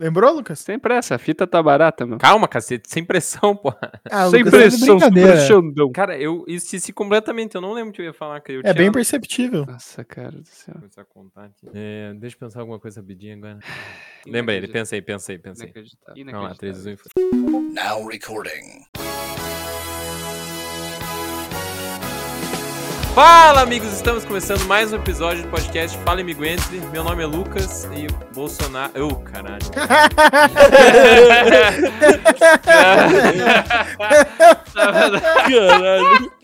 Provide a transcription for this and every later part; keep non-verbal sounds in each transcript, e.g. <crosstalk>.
Lembrou, Lucas? Sem pressa, a fita tá barata, meu. Calma, cacete, sem pressão, porra. Ah, Sem Lucas pressão, brincadeira. super Xandão. Cara, eu esqueci completamente, eu não lembro o que eu ia falar, cara. Eu É bem perceptível. Nossa, cara do céu. Vou começar a contar aqui. É, deixa eu pensar alguma coisa rapidinho agora. Lembra ele, aí, pensa aí. Inacreditável. Vamos lá, 3, 2, 1. Now recording. Fala, amigos! Estamos começando mais um episódio do podcast Fala Imigrantes. Meu nome é Lucas e o Bolsonaro. Eu, <laughs> <laughs> <laughs> caralho. Caralho.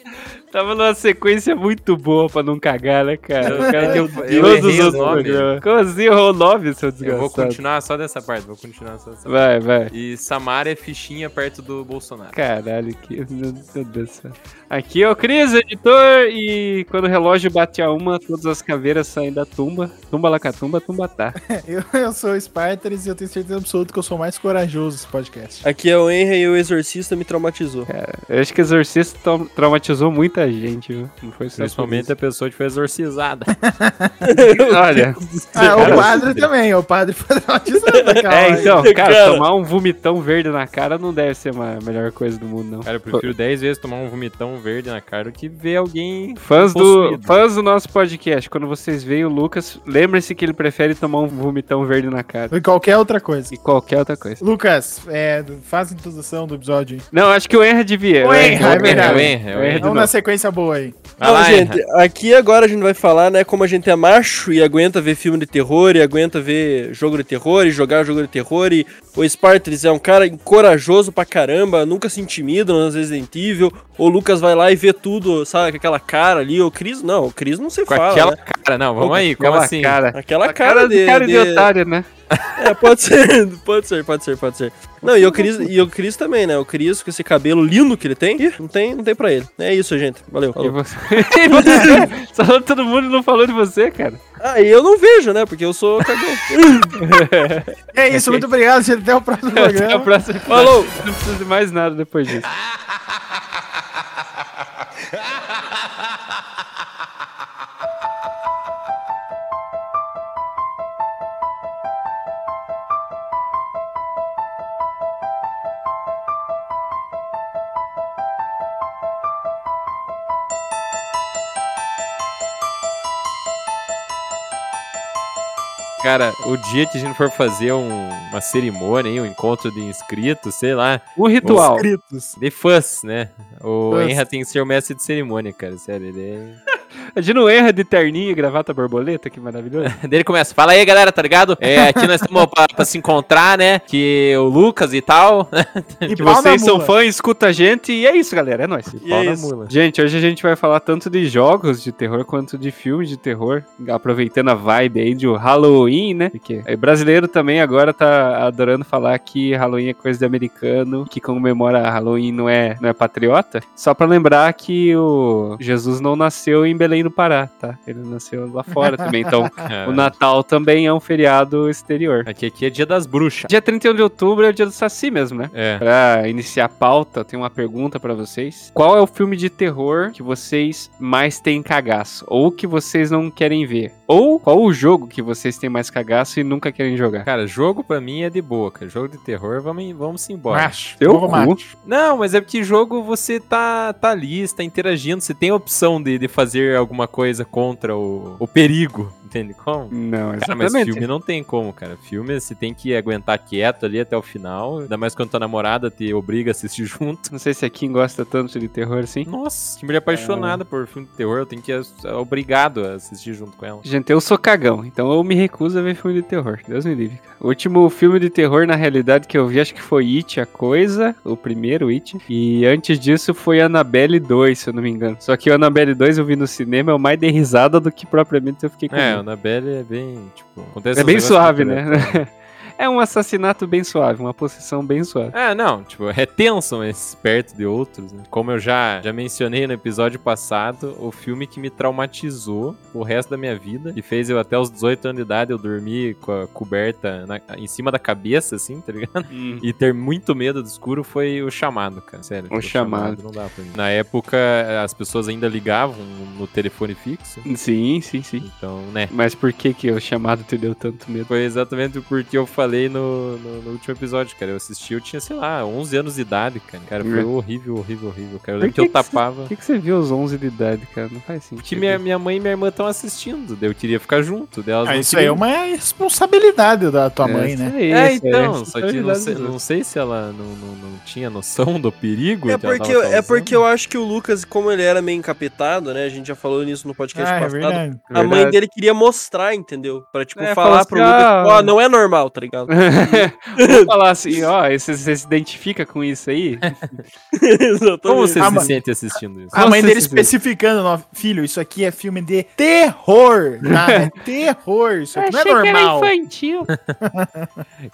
Tava numa sequência muito boa pra não cagar, né, cara? O cara <laughs> deu Eu todos os o outros programas. Como assim errou o nome, seu Eu desgraçado? vou continuar só dessa parte, vou continuar só dessa parte. Vai, vai. E Samara é fichinha perto do Bolsonaro. Caralho, que... Meu Deus do céu. Aqui é o Cris, editor, e quando o relógio bate a uma, todas as caveiras saem da tumba. Tumba lá tumba, tumba tá. <laughs> Eu, eu sou o Spartans e eu tenho certeza absoluta que eu sou o mais corajoso desse podcast. Aqui é o Henry e o Exorcista me traumatizou. Eu acho que Exorcista trau- traumatizou muita gente, viu? Não foi só Principalmente a pessoa que foi exorcizada. <laughs> Olha. Ah, o padre também, o padre foi <laughs> traumatizado É, então, cara, Cara. tomar um vomitão verde na cara não deve ser a melhor coisa do mundo, não. Cara, eu prefiro 10 vezes tomar um vomitão verde na cara do que ver alguém. Fãs do, fãs do nosso podcast, quando vocês veem o Lucas, lembre-se que ele prefere tomar um vomitão verde na cara. E qualquer outra coisa. E qualquer outra coisa. Lucas, é, faz a introdução do episódio. Não, acho que o Henry devia. O Henry, é verdade. O Henry, é o Henry. de Vamos na sequência boa aí. Vai Não, lá, gente, Henry. aqui agora a gente vai falar, né, como a gente é macho e aguenta ver filme de terror e aguenta ver jogo de terror e jogar jogo de terror e o Spartans é um cara corajoso pra caramba, nunca se intimida nas Resident Evil, o Lucas vai lá e vê tudo, sabe, com aquela cara ali, o Cris, não, o Cris não se Com fala, aquela né? cara, não, vamos aí, como Aquela assim? Cara, Aquela a cara, cara de, de, cara de de- otário, né? É, pode ser, pode ser, pode ser, pode ser. Não, e o Cris, e o Cris também, né? O Cris com esse cabelo lindo que ele tem, ih, não tem, não tem pra ele. É isso, gente. Valeu. E falou. você? <laughs> E você? Só todo mundo não falou de você, cara. Ah, e eu não vejo, né? Porque eu sou cagão. <laughs> É isso, muito obrigado, gente. Até o próximo <laughs> Até o programa. próximo. Falou! Não precisa de mais nada depois disso. Cara, o dia que a gente for fazer um- uma cerimônia, hein, um encontro de inscritos, sei lá, Um ritual. Inscritos. de fãs, né? O. Henry tem que ser o mestre de cerimônia, cara, sério, ele é... Imagina o Henry de terninho e gravata borboleta, que maravilhoso. <laughs> Daí ele começa, fala aí, galera, tá ligado? É, aqui nós estamos <laughs> pra, pra se encontrar, né? Que o Lucas e tal... E <laughs> que vocês são fãs, escuta a gente e é isso, galera. É nóis. E é isso. mula. Gente, hoje a gente vai falar tanto de jogos de terror quanto de filmes de terror, aproveitando a vibe aí de Halloween, né? Porque é, brasileiro também agora tá adorando falar que Halloween é coisa de americano, que comemora Halloween não é, não é patriota. Só pra lembrar que o Jesus não nasceu em Belém do Pará, tá? Ele nasceu lá fora também. Então, <laughs> o Natal também é um feriado exterior. Aqui, aqui é dia das bruxas. Dia 31 de outubro é o dia do Saci mesmo, né? É. Pra iniciar a pauta, eu tenho uma pergunta pra vocês. Qual é o filme de terror que vocês mais têm cagaço? Ou que vocês não querem ver? Ou qual o jogo que vocês têm mais cagaço e nunca querem jogar? Cara, jogo pra mim é de boa, cara. Jogo de terror, vamos, vamos embora. Macho. Teu Novo cu. macho. Não, mas é porque jogo você tá, tá ali, você tá interagindo, você tem a opção de, de fazer alguma coisa contra o, o perigo, entende como? Não, Cara, mas exatamente. filme não tem como, cara. Filme você tem que aguentar quieto ali até o final, ainda mais quando tua namorada te obriga a assistir <laughs> junto. Não sei se a Kim gosta tanto de terror assim. Nossa, que mulher apaixonada por filme de terror, eu tenho que ser obrigado a assistir junto com ela. Gente, eu sou cagão, então eu me recuso a ver filme de terror. Deus me livre, cara. O último filme de terror, na realidade, que eu vi, acho que foi It, a coisa, o primeiro It. E antes disso foi Annabelle 2, se eu não me engano. Só que o Annabelle 2 eu vi no cinema, eu mais dei risada do que propriamente eu fiquei com É, medo. o Annabelle é bem, tipo... É bem suave, muito né? <laughs> É um assassinato bem suave, uma possessão bem suave. É, não, tipo, é tenso esses perto de outros, né? Como eu já, já mencionei no episódio passado, o filme que me traumatizou o resto da minha vida e fez eu até os 18 anos de idade eu dormir com a coberta na- em cima da cabeça, assim, tá ligado? E ter muito medo do escuro foi o chamado, cara. Sério. tipo, O Chamado. Não dá pra mim. Na época, as pessoas ainda ligavam no telefone fixo. Sim, sim, sim. Então, né. Mas por que que o chamado te deu tanto medo? Foi exatamente porque eu fazia falei no, no, no último episódio, cara. Eu assisti, eu tinha, sei lá, 11 anos de idade, cara. Cara, foi Hum. horrível, horrível, horrível, cara. Eu Por lembro que eu que você- tapava. Por que, que você viu os 11 de idade, cara? Não faz sentido. Que minha, minha mãe e minha irmã estão assistindo, daí eu queria ficar junto. Daí elas Ah, isso aí é queriam. uma responsabilidade da tua mãe, isso né? É, isso aí então, é só que não sei, não sei se ela não, não, não tinha noção do perigo É porque, tava é porque eu acho que o Lucas, como ele era meio encapetado, né? A gente já falou nisso no podcast Ah, é passado. verdade. A mãe dele queria mostrar, entendeu? Pra, tipo, É, falar falar pro assim, Lucas, ah, ó, não é normal, tá ligado? <laughs> Vou <laughs> falar assim, ó, você, você se identifica com isso aí? <laughs> Exatamente. Como você Ah, se sente assistindo isso? A mãe dele especificando, ó, filho, isso aqui é filme de terror, tá? É terror, isso aqui não é normal. infantil.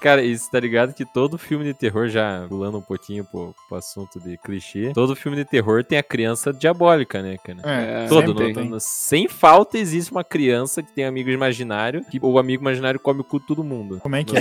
Cara, isso tá ligado que todo filme de terror, já pulando um pouquinho pro, pro assunto de clichê, todo filme de terror tem a criança diabólica, né, cara? É, Todo, sempre no- no- sem falta existe uma criança que tem amigo imaginário, que o amigo imaginário come o cu de todo mundo. Como é que é?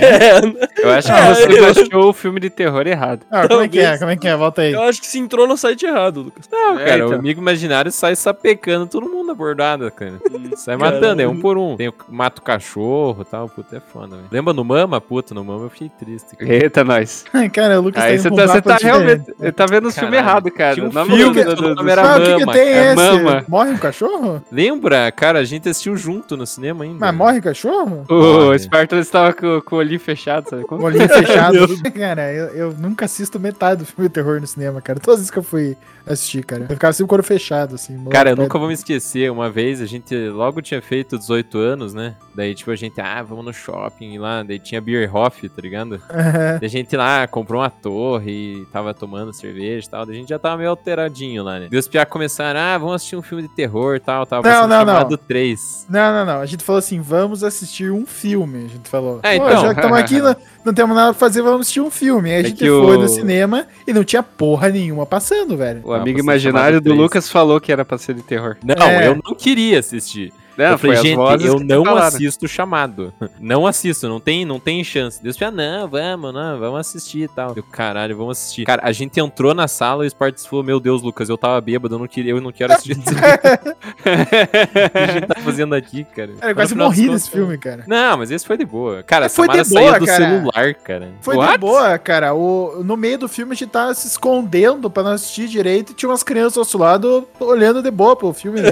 Eu acho que Ah, você eu- achou o filme de terror errado. Ah, como é que é? Como é que é? Volta aí. eu acho que se entrou no site errado, Lucas. Não, É, cara, o então. amigo imaginário sai sapecando todo mundo na bordada, cara. sai matando, é um por um. Tem o mata o cachorro e tal, puta, é foda, velho. Lembra no Mama? Puta, no Mama eu fiquei triste. cara. Eita, nós. Cara, o Lucas Aí tá você tá, tá realmente. Ele tá vendo os filmes. Tinha errados, cara. um Na filme o do- era Ah, o que, que Mama, tem é esse? Mama. Morre um cachorro? Lembra? Cara, a gente assistiu junto no cinema ainda. Mas morre cachorro? O Morre. Spartans estava com, com o olhinho fechado, sabe? Como? olhinho fechado. <laughs> cara, eu, eu nunca assisto metade do filme de terror no cinema, cara. Todas as vezes que eu fui assistir, cara. Eu ficava sempre com o olho fechado, assim. Cara, eu nunca vou me esquecer. Uma vez a gente logo tinha feito 18 anos, né? Daí, tipo, a gente, ah, vamos no shopping lá. Daí tinha Bierhoff, tá ligado? Aham. Daí a gente lá comprou uma torre e tava tomando cerveja e tal. Daí a gente já tava meio alteradinho lá, né? Daí os piá começaram, ah, vamos assistir um filme de terror e tal. Tava Não, não, não. chamado 3. Não, não, não. A gente falou assim, vamos assistir um filme. A gente falou. É, Pô, então. já que estamos aqui, não, <laughs> não temos nada pra fazer, vamos assistir um filme. Aí a É gente foi o- no cinema e não tinha porra nenhuma passando, velho. O amigo imaginário do três. Lucas falou que era pra ser de terror. Não, É. eu não queria assistir. Não, eu falei, foi as gente, vozes eu não falaram. assisto o chamado. <laughs> Não assisto, não tem, não tem chance. Deus falou, não, vamos, não, vamos assistir e tal. Eu, caralho, vamos assistir. Cara, a gente entrou na sala e o Spartus falou, meu Deus, Lucas, eu tava bêbado, eu não queria, eu não quero assistir esse filme. <laughs> <laughs> o que a gente tá fazendo aqui, cara? Cara, eu quase morri nesse filme, cara. Não, mas esse foi de boa. Cara, É, foi Samara de boa, saía do cara. celular, cara. Foi de What? boa, cara. O, no meio do filme a gente tava se escondendo pra não assistir direito e tinha umas crianças ao nosso lado olhando de boa pro filme, né?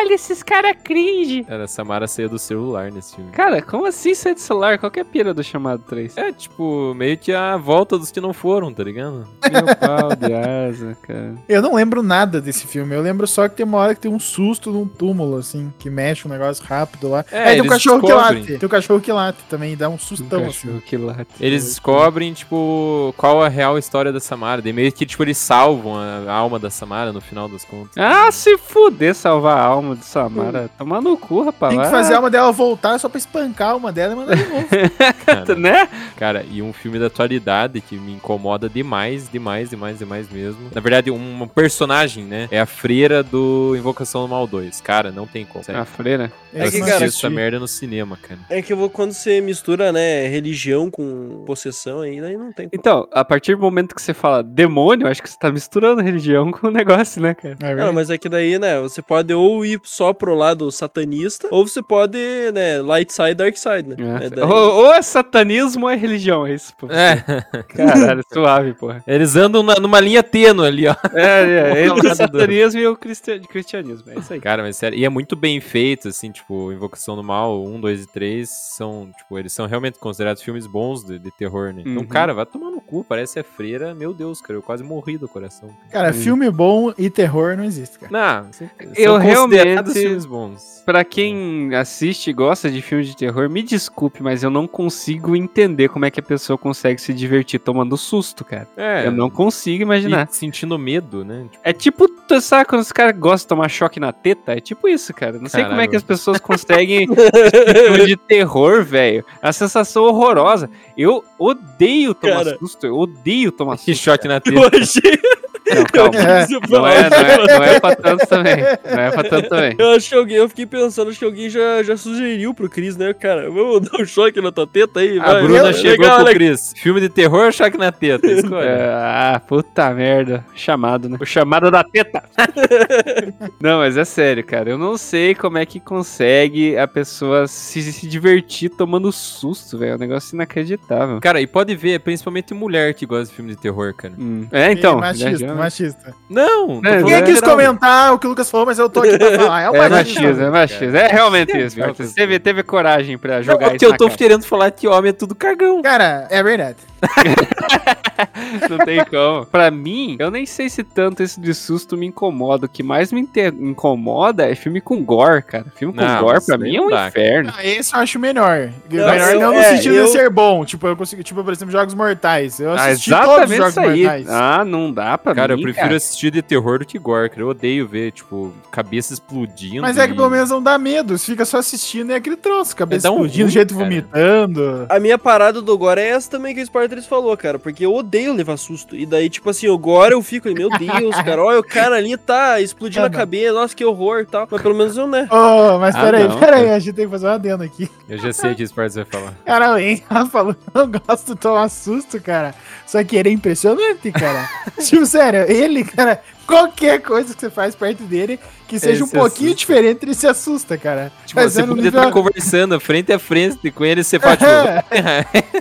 Olha esses caras cringe. Cara, a Samara saiu do celular nesse filme. Cara, como assim sair do celular? Qual que é a pira do chamado 3? É, tipo, meio que a volta dos que não foram, tá ligado? Meu pau de asa, cara. Eu não lembro nada desse filme. Eu lembro só que tem uma hora que tem um susto num túmulo, assim, que mexe um negócio rápido lá. É, Aí tem um cachorro que descobrem. late. Tem um cachorro que late também, dá um Um sustão, cachorro assim. que late. Eles descobrem, tipo, qual a real história da Samara. Daí meio que, tipo, eles salvam a alma da Samara no final das contas. Ah, se fuder salvar a alma de Samara. Tomar no cu, rapaz. Tem que vai. fazer a alma dela voltar só pra espancar a alma dela e mandar de novo. <laughs> cara. Né? Cara, e um filme da atualidade que me incomoda demais, demais, demais, demais mesmo. Na verdade, um personagem, né? É a freira do Invocação do Mal 2. Cara, não tem como. Sério. A freira. Eu Esse que, cara, essa merda no cinema, cara. É que eu vou, quando você mistura, né, religião com possessão aí, daí não tem como. Então, a partir do momento que você fala demônio, acho que você tá misturando religião <laughs> com o negócio, né, cara? É Não, mas é que daí, né, você pode ou ir só pro lado satanista, ou você pode, né, light side, dark side, né? É. É daí- Ou, ou é satanismo ou é religião, é isso, pô. É, <laughs> Caralho, suave, porra. eles andam na- numa linha tênue ali, ó. É, é, <laughs> entre o satanismo e o cristi- cristianismo, é isso aí. Cara, mas sério, e é muito bem feito, assim, tipo, Invocação do Mal 1, 2 e 3 são, tipo, eles são realmente considerados filmes bons de, de terror, né? Então, Uhum. cara, vai tomar no cu, parece a freira, meu Deus, cara, eu quase morri do coração. Cara, filme bom e terror não existe, cara. Não, são Eu realmente- filmes bons. Pra quem assiste e gosta de filmes de terror, me desculpe, mas eu não consigo entender como é que a pessoa consegue se divertir tomando susto, cara. É, Eu não consigo imaginar. e sentindo medo, né? Tipo, É tipo, tu sabe quando os caras gostam de tomar choque na teta? É tipo isso, cara. Não sei como é que as pessoas <laughs> conseguem filme de terror, velho. A sensação horrorosa. Eu odeio tomar Cara. susto, eu odeio tomar que susto. choque na Eu <laughs> teta. achei, Não, calma. É. Não é, não, é, não é pra tanto também. Não é pra tanto também. Eu acho que alguém, eu fiquei pensando, acho que alguém já, já sugeriu pro Cris, né, cara? Vamos dar um choque na tua teta aí, A vai. Bruna Legal, chegou legal, pro legal. Cris. Filme de terror ou choque na teta? <laughs> Escolha. É, ah, puta merda. Chamado, né? O chamado da teta. <laughs> não, mas é sério, cara. Eu não sei como é que consegue a pessoa se, se divertir tomando susto, velho. É um negócio inacreditável. Cara, e pode ver, principalmente mulher que gosta de filme de terror, cara. Hum. É, então. Né, já- machista. Não, É, Ninguém quis geral. comentar o que o Lucas falou, mas eu tô aqui pra <laughs> falar. É o É machismo. machismo, é machismo. É realmente É, isso. que- Teve, teve coragem pra Não, jogar porque isso eu tô cara. querendo falar que homem é tudo cagão. Cara, é verdade. <laughs> Não tem como. Pra mim, eu nem sei se tanto esse de susto me incomoda. O que mais me incomoda é filme com gore, cara. Filme com Não, gore, pra mim, é um dá, inferno. Ah, esse eu acho melhor. Não, melhor eu- não no é, sentido eu- de ser bom. Tipo, eu consigo, tipo, por exemplo, Jogos Mortais. Eu Ah, assisti todos os exatamente Jogos isso aí. Mortais. Ah, não dá pra Cara, mim, eu prefiro assistir de terror do que gore, cara. Eu odeio ver, tipo, cabeça explodindo. Mas é que pelo menos não dá medo. Você fica só assistindo e é aquele troço. Cabeça É, um explodindo, ruim, jeito cara. vomitando. A minha parada do Gore é essa também que o Spartans falou, cara. Porque eu odeio levar susto. E daí, tipo assim, o Gore eu fico, meu Deus, cara. Olha, o cara ali tá explodindo Ah, a cabeça. Nossa, que horror e tal. Mas pelo menos eu, né? Oh, mas Ah, peraí, não, peraí, cara. a gente tem que fazer uma adendo aqui. Eu já sei o que esse parto vai falar. <laughs> Cara, o Henra <laughs> falou que não gosta de tomar susto, cara. Só que ele é impressionante, cara. <laughs> tipo, sério, ele, cara, qualquer coisa que você faz perto dele que seja um se pouquinho assusta. diferente, ele se assusta, cara. Tipo, Mas você é pode nível- estar conversando frente a frente com ele e você fala, tipo,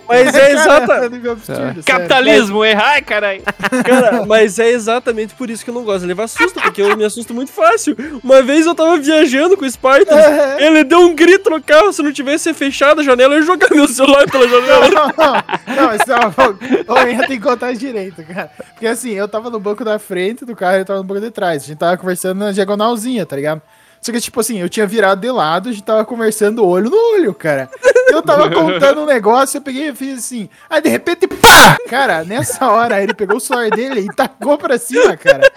Mas é <laughs> exata. Cara, nível absurdo, sério. Capitalismo, errar, caralho. Cara, <laughs> mas é exatamente por isso que eu não gosto de levar susto, porque eu me assusto muito fácil. Uma vez eu tava viajando com o Spartans, É. ele deu um grito no carro, se não tivesse fechado a janela, eu ia jogar meu celular pela janela. Não, não, não, isso não, o Henra tem que contar direito, cara. Porque assim, eu tava no banco da frente do carro ele tava no banco de trás. A gente tava conversando na diagonalzinha, tá ligado? Só que, tipo assim, eu tinha virado de lado, a gente tava conversando olho no olho, cara. Eu tava <laughs> contando um negócio, eu peguei e fiz assim. Aí de repente, pá! Cara, nessa hora ele pegou o celular dele e tacou pra cima, cara.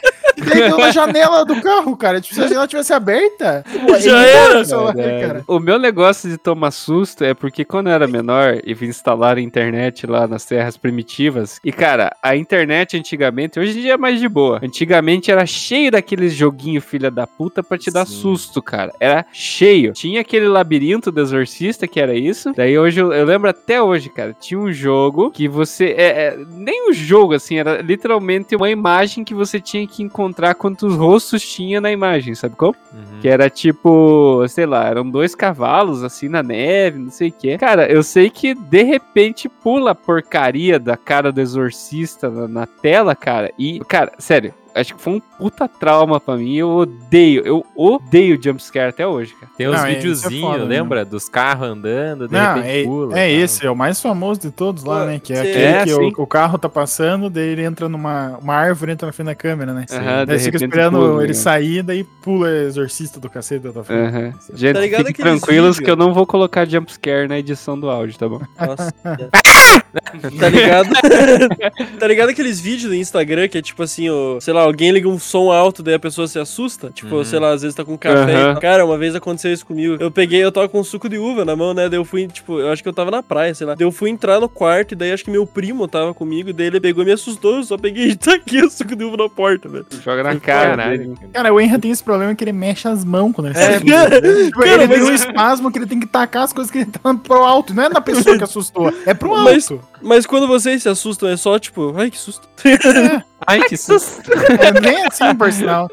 E deu na <laughs> janela do carro, cara. Tipo, se a janela tivesse aberta, Já era. o celular, cara. O meu negócio de tomar susto é porque quando eu era menor e vim instalar a internet lá nas terras primitivas, e cara, a internet antigamente, hoje em dia é mais de boa. Antigamente era cheio daqueles joguinhos filha da puta pra te dar Sim. susto, cara. Era cheio. Tinha aquele labirinto do exorcista que era isso. Daí hoje eu, eu lembro até hoje, cara, tinha um jogo que você é, é- nem um jogo assim, era literalmente uma imagem que você tinha que encontrar quantos rostos tinha na imagem, sabe como? Uhum. Que era tipo, sei lá, eram dois cavalos assim na neve, não sei o que. Cara, eu sei que de repente pula a porcaria da cara do exorcista na, na tela, cara. E, cara, sério. Acho que foi um puta trauma pra mim. Eu odeio, eu odeio jumpscare até hoje, cara. Tem uns Não, é, é videozinhos, foda, né? lembra? Dos carros andando, de Não, repente é, pula. é esse, é o mais famoso de todos lá, né? Que é sim. aquele É, que sim. o, o carro tá passando, daí ele entra numa uma árvore, entra na frente da câmera, né? Aham, daí de fica esperando pula, ele né? sair, daí pula exorcista do cacete da frente. Aham. Gente, Tá ligado fiquem tranquilos vídeos? que eu não vou colocar jumpscare na edição do áudio, tá bom? Nossa. <laughs> <laughs> tá ligado? <laughs> tá ligado aqueles vídeos do Instagram que é tipo assim, ó, sei lá, alguém liga um som alto, daí a pessoa se assusta? Tipo, Uhum. sei lá, às vezes tá com café. e tal. Cara, uma vez aconteceu isso comigo. Eu peguei, eu tava com um suco de uva na mão, né? Daí eu fui, tipo, eu acho que eu tava na praia, sei lá. Daí eu fui entrar no quarto e daí acho que meu primo tava comigo, e daí ele pegou e me assustou. Eu só peguei e <laughs> taquei o suco de uva na porta, velho. Joga na cara dele. Cara, o Henra tem esse problema que ele mexe as mãos quando ele É, se assusta. Tipo, cara, ele tem mas- um espasmo que ele tem que tacar as coisas que ele tá pro alto. Não é na pessoa que assustou, é pro alto. Mas- Mas quando vocês se assustam, é só tipo, ai que susto. <laughs> Ai, que susto. É nem assim, por sinal.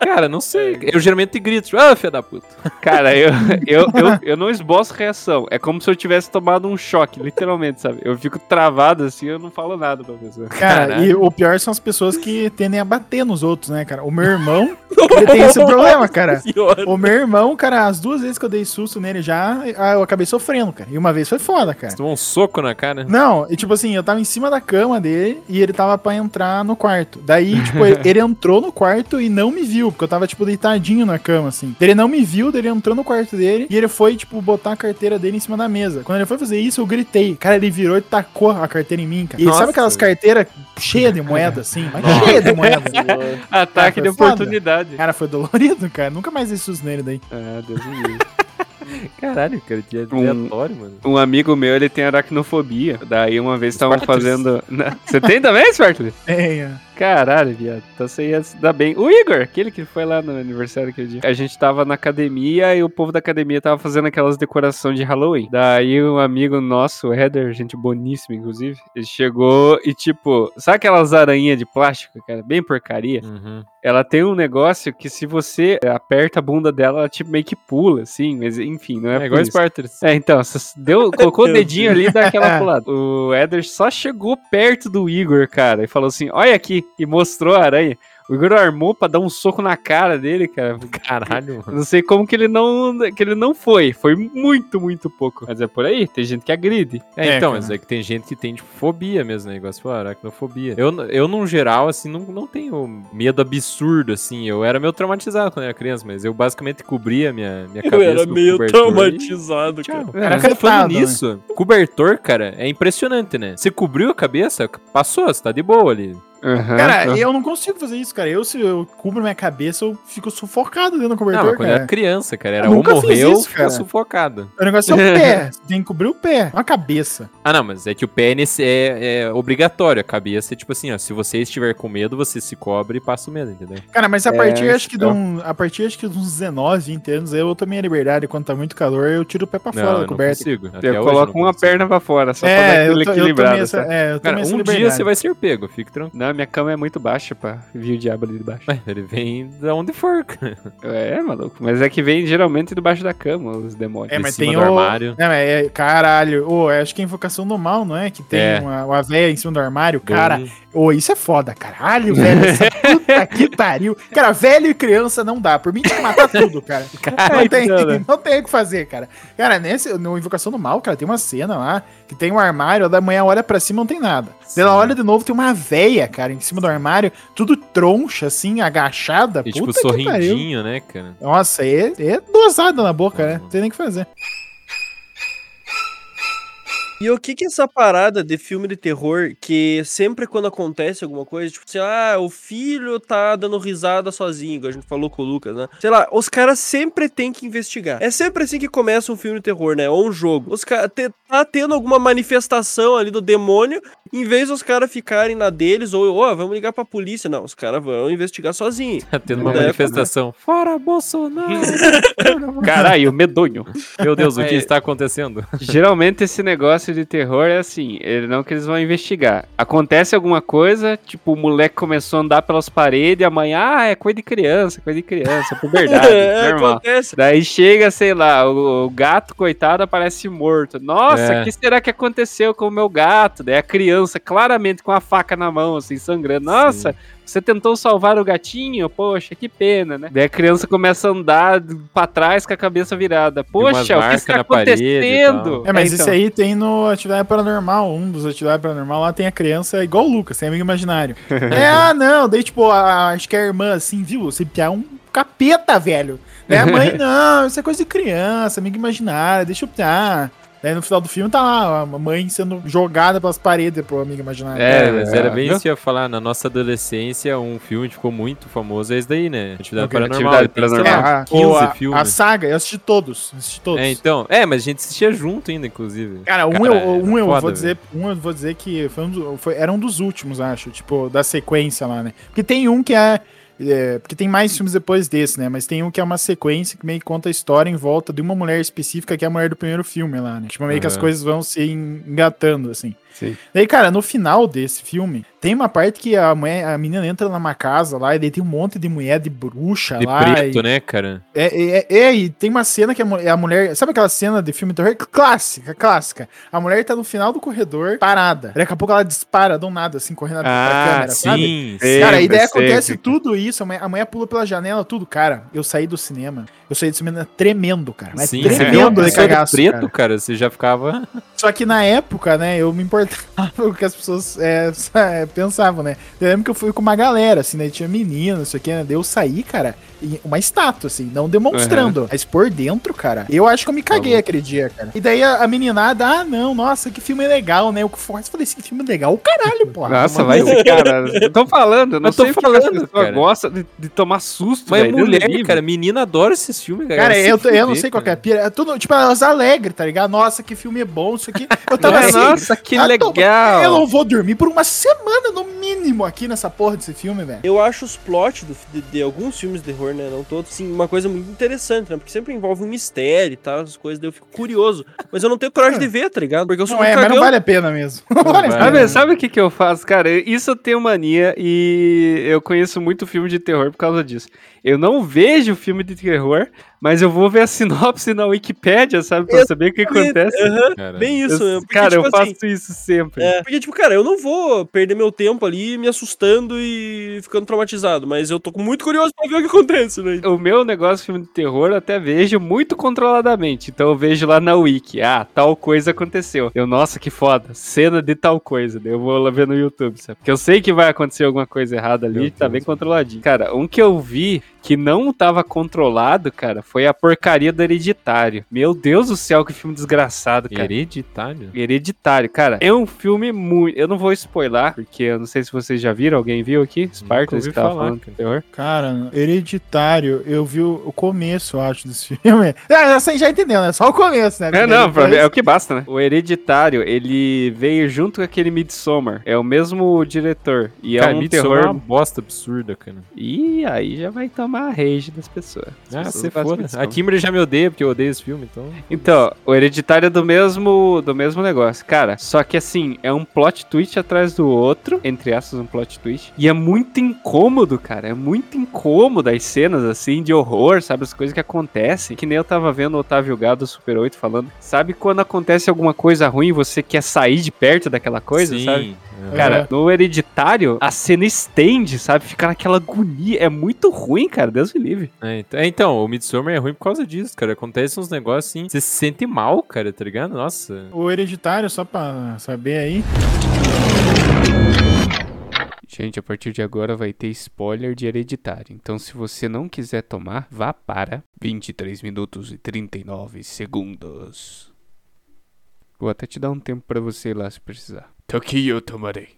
Cara, não sei. Eu geralmente grito, ah, filha da puta. Cara, eu, eu, eu, eu não esboço reação. É como se eu tivesse tomado um choque, literalmente, sabe? Eu fico travado assim, eu não falo nada pra pessoa. Cara, Caralho. e o pior são as pessoas que tendem a bater nos outros, né, cara? O meu irmão, <laughs> ele tem esse problema, cara. O meu irmão, cara, as duas vezes que eu dei susto nele já, ah, eu acabei sofrendo, cara. E uma vez foi foda, cara. Você tomou um soco na cara. Não, e tipo assim, eu tava em cima da cama dele e ele tava pra entrar no quarto. Daí, <laughs> tipo, ele, ele entrou no quarto e não me viu, porque eu tava, tipo, deitadinho na cama, assim. Ele não me viu, daí ele entrou no quarto dele e ele foi, tipo, botar a carteira dele em cima da mesa. Quando ele foi fazer isso, eu gritei. Cara, ele virou e tacou a carteira em mim, cara. E Nossa, sabe aquelas carteiras cheias de moeda, assim? Mas cheia de moeda. <laughs> Ataque foi de oportunidade. Cara, foi dolorido, cara. Nunca mais dei susto nele daí. Ah, Deus me livre. <laughs> <laughs> Caralho, cara, que Um- aleatório, mano. Um amigo meu, ele tem aracnofobia. Daí uma vez estavam fazendo. Você tem também, Spartacus? <laughs> Tenha. Caralho, viado. Então você ia se dar bem. O Igor, aquele que foi lá no aniversário aquele dia. A gente tava na academia e o povo da academia tava fazendo aquelas decorações de Halloween. Daí um amigo nosso, o Heather, gente boníssima, inclusive, ele chegou e tipo, sabe aquelas aranhas de plástico, cara? Bem porcaria. Uhum. Ela tem um negócio que se você aperta a bunda dela, ela tipo meio que pula, assim, mas enfim, não é, É, por igual isso. Spartans. É, então, deu, <laughs> colocou o dedinho ali e dá aquela pulada. O Eder só chegou perto do Igor, cara, e falou assim: Olha aqui, e mostrou a aranha. O Igor armou pra dar um soco na cara dele, cara. Caralho, mano. Não sei como que ele não, que ele não foi. Foi muito, muito pouco. Mas é por aí, tem gente que agride. É, É, então, cara. mas é que tem gente que tem, tipo, fobia mesmo, né? Negócio, tipo, aracnofobia. Eu, eu, num geral, assim, não, não tenho medo absurdo, assim. Eu era meio traumatizado quando era criança, mas eu basicamente cobria minha, minha Eu cabeça era com meio cobertor e- traumatizado, cara. Tchau. Era Mas falando né? nisso, cobertor, cara, é impressionante, né? Você cobriu a cabeça, passou, você tá de boa ali. Aham. Cara, eu não consigo fazer isso, cara. Eu, se eu cubro minha cabeça, eu fico sufocado dentro do Não, cobertor, mas quando cara. era criança, cara, era Eu ou morreu ou isso, cara. sufocado. O negócio é o pé. <laughs> Você tem que cobrir o pé, não a cabeça. Ah, não, mas é que o pé nesse é, é obrigatório. A cabeça é tipo assim, ó. Se você estiver com medo, você se cobre e passa o medo, entendeu? Cara, mas a É, partir, acho que de então. um, a partir acho que de uns 19, 20 anos, eu tomei a liberdade. Quando tá muito calor, eu tiro o pé pra Não, fora da não coberta. consigo. Até Eu hoje coloco não uma consigo. perna pra fora, só pra dar É, eu tomei equilibrado. essa, é, eu Cara, essa um dia você vai ser pego, fique tranquilo. Minha cama é muito baixa pra vir o diabo ali de baixo. Ué, ele vem da onde for, cara. É, maluco. Mas é que vem geralmente debaixo da cama, os demônios. É, mas tem o... armário. Não, mas é, caralho. Ô, acho que é Invocação do Mal, não é? Que tem É. uma, uma véia em cima do armário. Cara, ô, isso é foda. Caralho, velho. Essa <laughs> puta que pariu. Cara, velho e criança não dá. Por mim tinha que matar tudo, cara. <laughs> Não tem, <laughs> não tem o que fazer, cara. Cara, nesse, no Invocação do Mal, cara, tem uma cena lá que tem um armário, da manhã olha pra cima não tem nada. Daí ela Sim. olha de novo, tem uma véia, cara, em cima do armário, tudo troncha, assim, agachada. E tipo, Puta que pariu. sorrindinho, né, cara? Nossa, é, é dosada na boca, né? Não tem nem o que fazer. E o que que é essa parada de filme de terror que sempre quando acontece alguma coisa, tipo assim, ah, o filho tá dando risada sozinho, igual a gente falou com o Lucas, né? Sei lá, os caras sempre têm que investigar. É sempre assim que começa um filme de terror, né? Ou um jogo. Os caras tá tendo alguma manifestação ali do demônio, em vez dos caras ficarem na deles, ou, ó, vamos ligar pra polícia. Não, os caras vão investigar sozinhos. Tá tendo uma É, manifestação. Fora Bolsonaro! <laughs> Caralho, medonho. Meu Deus, o que É. está acontecendo? Geralmente esse negócio de terror é assim, ele não que eles vão investigar. Acontece alguma coisa, tipo, o moleque começou a andar pelas paredes, amanhã, ah, é coisa de criança, coisa de criança, por verdade, <laughs> é, normal. acontece. Daí chega, sei lá, o, o gato, coitado, aparece morto. Nossa, o É. que será que aconteceu com o meu gato? Daí a criança, claramente com a faca na mão, assim, sangrando. Nossa, você tentou salvar o gatinho? Poxa, que pena, né? Daí a criança começa a andar pra trás com a cabeça virada. Poxa, o que está acontecendo? É, mas então. isso aí tem no Atividade Paranormal. Um dos Atividade Paranormal lá tem a criança igual o Lucas, tem amigo imaginário. <laughs> é, ah, não. Daí, tipo, a, acho que a irmã, assim, viu? Você é um capeta, velho. A mãe, <laughs> não, isso é coisa de criança, amigo imaginário, deixa eu piar. Daí no final do filme tá lá a mãe sendo jogada pelas paredes pro amigo imaginário. É, mas era bem isso que eu ia falar. Na nossa adolescência, um filme que ficou muito famoso é esse daí, né? Atividade O quê? Paranormal. Atividade Tem, sei É, lá, Paranormal. a, ou 15 a, filmes. a saga, eu assisti todos. Assisti todos. É, então. É, mas a gente assistia junto ainda, inclusive. Cara, um, Cara, eu, um eu foda, vou dizer, um eu vou dizer que foi um foi- era um dos últimos, acho, tipo, da sequência lá, né? Porque tem um que é, é, porque tem mais filmes depois desse, né? Mas tem um que é uma sequência que meio que conta a história em volta de uma mulher específica que é a mulher do primeiro filme lá, né? Tipo, meio que as coisas vão se en- engatando assim. Sim. Daí, cara, no final desse filme, tem uma parte que a mulher, a menina entra numa casa lá e daí tem um monte de mulher de bruxa De lá. preto, e- né, cara? é, é, é, e tem uma cena que a, mu- a mulher. Sabe aquela cena de filme de terror? Clássica, clássica. A mulher tá no final do corredor, parada. Daqui a pouco ela dispara do nada, assim, correndo pra Ah, câmera, sabe? sim. Cara, e Sempre, daí acontece sempre. tudo isso, a mulher, a mulher pula pela janela, tudo. Cara, eu saí do cinema. Eu saí do cinema tremendo, cara. Mas Sim, tremendo de pessoa de cagaço. preto, cara. cara. você já ficava. <laughs> Só que na época, né, eu me importava <laughs> com o que as pessoas é, <laughs> é, pensavam, né? Eu lembro que eu fui com uma galera, assim, né? Tinha menina, não sei o que, né? Daí eu saí, cara, uma estátua, assim, não demonstrando. Mas por dentro, cara, eu acho que eu me caguei Tá aquele dia, cara. E daí a, a meninada, ah, não, nossa, que filme legal, né? Eu falei que filme legal, o caralho, porra. Nossa, vai cara. Eu tô falando, eu não Eu tô sei falando, as pessoas gostam de, de tomar susto, Mas velho, Deus me mulher, cara, menina adora esses filmes, cara. Cara, eu, eu não sei qual que é a pira. É tudo, tipo, elas alegres, tá ligado? Nossa, que filme é bom, isso aqui. Eu tava Nossa, assim. nossa, que ah, legal. Eu não vou dormir por uma semana, no mínimo, aqui nessa porra desse filme, velho. Eu acho os plots do- de, de alguns filmes de terror, né? Não todos, sim, uma coisa muito interessante, né? Porque sempre envolve um mistério e tal, as coisas, daí eu fico curioso. Mas eu não tenho coragem de <laughs> ver, tá ligado? Porque eu sou Não um é, mas não cagão. vale a pena mesmo. Não <laughs> vale a pena. Sabe, sabe o que, que eu faço? Cara, isso eu tenho mania e eu conheço muito filme de terror por causa disso. Eu não vejo filme de terror, mas eu vou ver a <laughs> sinopse na Wikipédia, sabe? Pra saber o que acontece. Aham, Cara. bem isso, Eu-? Porque, cara, tipo eu faço assim, isso sempre. É, porque, tipo, cara, eu não vou perder meu tempo ali me assustando e ficando traumatizado, mas eu tô muito curioso pra ver o que acontece, né? O meu negócio filme de terror eu até vejo muito controladamente. Então eu vejo lá na Wiki, ah, tal coisa aconteceu. Eu, nossa, que foda, cena de tal coisa. Daí eu vou lá ver no YouTube, sabe? Porque eu sei que vai acontecer alguma coisa errada ali, Meu tá Deus, bem controladinho. Cara, um que eu vi que não tava controlado, cara, foi a porcaria do Hereditário. Meu Deus do céu, que filme desgraçado, cara. Hereditário? Hereditário, cara, é um filme muito. Eu não vou spoiler, porque eu não sei se vocês já viram. Alguém viu aqui? Spartans que tava falar, falando cara. terror. Cara, hereditário, eu vi o começo, eu acho, desse filme. <laughs> É, você já entendeu, né? Só o começo, né? É, não, pra mim é o que basta, né? O Hereditário, ele veio junto com aquele Midsommar. É o mesmo diretor. E cara, é um Midsommar terror. é uma bosta absurda, cara. E aí já vai tomar a rage das pessoas. As Ah, pessoas você foda. Midsommar. A Kimberly já me odeia porque eu odeio esse filme, então. Então, o Hereditário é do mesmo, do mesmo negócio. Cara, só que assim, é um plot twist atrás do outro, entre aspas, um plot twist. E é muito incômodo, cara. É muito incômodo as cenas, assim, de horror, sabe? As coisas que acontecem. Que nem eu tava vendo o Otávio Gado do Super 8 falando. Sabe quando acontece alguma coisa ruim e você quer sair de perto daquela coisa, Sim. sabe? é. Cara, É. no Hereditário, a cena estende, sabe? Fica naquela agonia. É muito ruim, cara. Deus me livre. É, então, é, então, o Midsommar é ruim por causa disso, cara. Acontece uns negócios assim, você se sente mal, cara, tá ligado? Nossa. O hereditário, só pra saber aí. Gente, a partir de agora vai ter spoiler de Hereditário. Então, se você não quiser tomar, vá para 23 minutos e 39 segundos. Vou até te dar um tempo pra você ir lá se precisar. Aqui eu tomarei.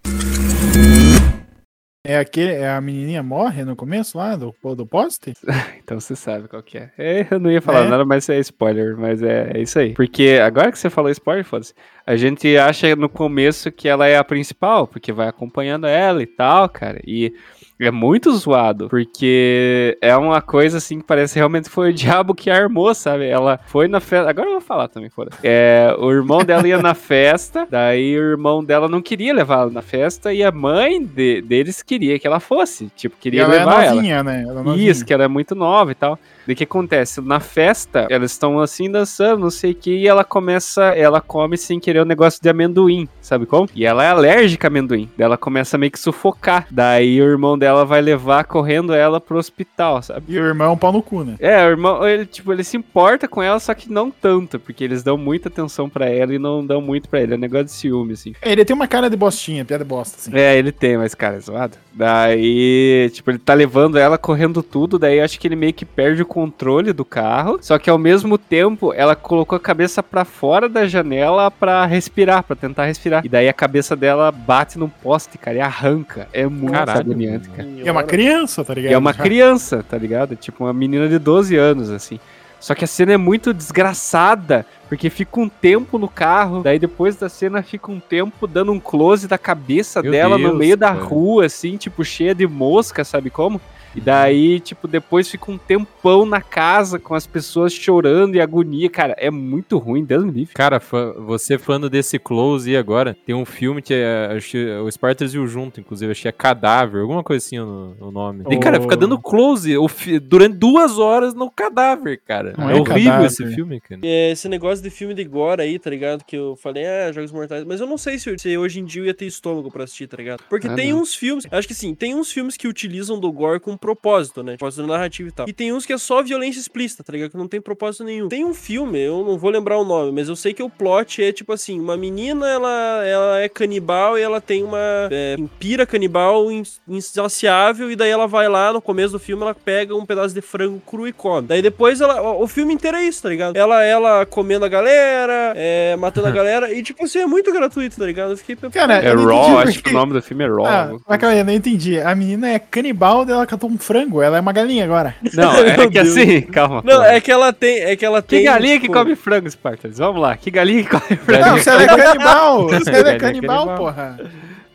É aquele, é a menininha morre no começo lá do, do poste? <laughs> Então você sabe qual que é. É, eu não ia falar É? nada, mas é spoiler. Mas é, é isso aí. Porque agora que você falou spoiler, foda-se. A gente acha no começo que ela é a principal, porque vai acompanhando ela e tal, cara. E é muito zoado, porque é uma coisa assim que parece realmente que foi o diabo que armou, sabe? Ela foi na festa. Agora eu vou falar também, foda-se. É, o irmão dela ia na <laughs> festa, daí o irmão dela não queria levar ela na festa e a mãe de- deles queria que ela fosse. Tipo, E queria ela é levar ela. novinha, né? Ela é novinha. Isso, que ela é muito nova e tal. Daí o que acontece? Na festa, elas estão assim dançando, não sei o que, e ela começa, ela come sem querer um negócio de amendoim, sabe como? E ela é alérgica a amendoim. Daí ela começa a meio que sufocar. Daí o irmão dela vai levar correndo ela pro hospital, sabe? E o irmão é um pau no cu, né? É, o irmão, ele, tipo, ele se importa com ela, só que não tanto, porque eles dão muita atenção pra ela e não dão muito pra ele. É um negócio de ciúme, assim. Ele tem uma cara de bostinha, piada de bosta, assim. É, ele tem, mas, cara, é zoado. Daí, tipo, ele tá levando ela correndo tudo, daí acho que ele meio que perde o controle do carro. Só que ao mesmo tempo, ela colocou a cabeça pra fora da janela pra respirar, pra tentar respirar. E daí a cabeça dela bate num poste, cara, e arranca. É muito Caralho. Cara. E é uma criança, tá E ligado? é uma <laughs> criança, tá ligado? Tipo, uma menina de 12 anos, assim. Só que a cena é muito desgraçada, porque fica um tempo no carro, daí depois da cena fica um tempo dando um close da cabeça Meu dela no Deus, meio da cara. rua, assim, tipo, cheia de mosca, sabe como? E daí, tipo, depois fica um tempão na casa com as pessoas chorando e agonia. Cara, é muito ruim, Deus me livre. Cara, fã- você falando desse close aí agora, tem um filme que é. que O Spartans viu junto, inclusive, achei é Cadáver, alguma coisa assim o, o nome. E, cara, Oh. fica dando close o fi- durante duas horas no cadáver, cara. Não é, é horrível cadáver. esse filme, cara. É, esse negócio de filme de gore aí, tá ligado? Que eu falei, ah, Jogos Mortais. Mas eu não sei se, se hoje em dia eu ia ter estômago pra assistir, tá ligado? Porque Ah, tem não. uns filmes, acho que sim, tem uns filmes que utilizam do gore com propósito, né? Propósito narrativo e tal. E tem uns que é só violência explícita, tá ligado? Que não tem propósito nenhum. Tem um filme, eu não vou lembrar o nome, mas eu sei que o plot é tipo assim: uma menina, ela, ela é canibal e ela tem uma é, pira canibal ins- insaciável. E daí ela vai lá no começo do filme, ela pega um pedaço de frango cru e come. Daí depois ela. O, filme inteiro é isso, tá ligado? Ela, ela comendo a galera, é, matando a <laughs> galera. E tipo assim, é muito gratuito, tá ligado? Eu fiquei Cara, É Raw, entendi acho que o nome do filme é Raw. Ah, mas calma aí, eu não entendi. A menina é canibal, dela catou um frango, ela é uma galinha agora. Não, <laughs> é que Deus. assim, calma. Não, pô. é que ela tem. É que ela Que tem. galinha que tipo, come frango, Spartans? Vamos lá, que galinha que come frango? Não, se ela é <laughs> canibal, se ela é canibal, canibal. porra.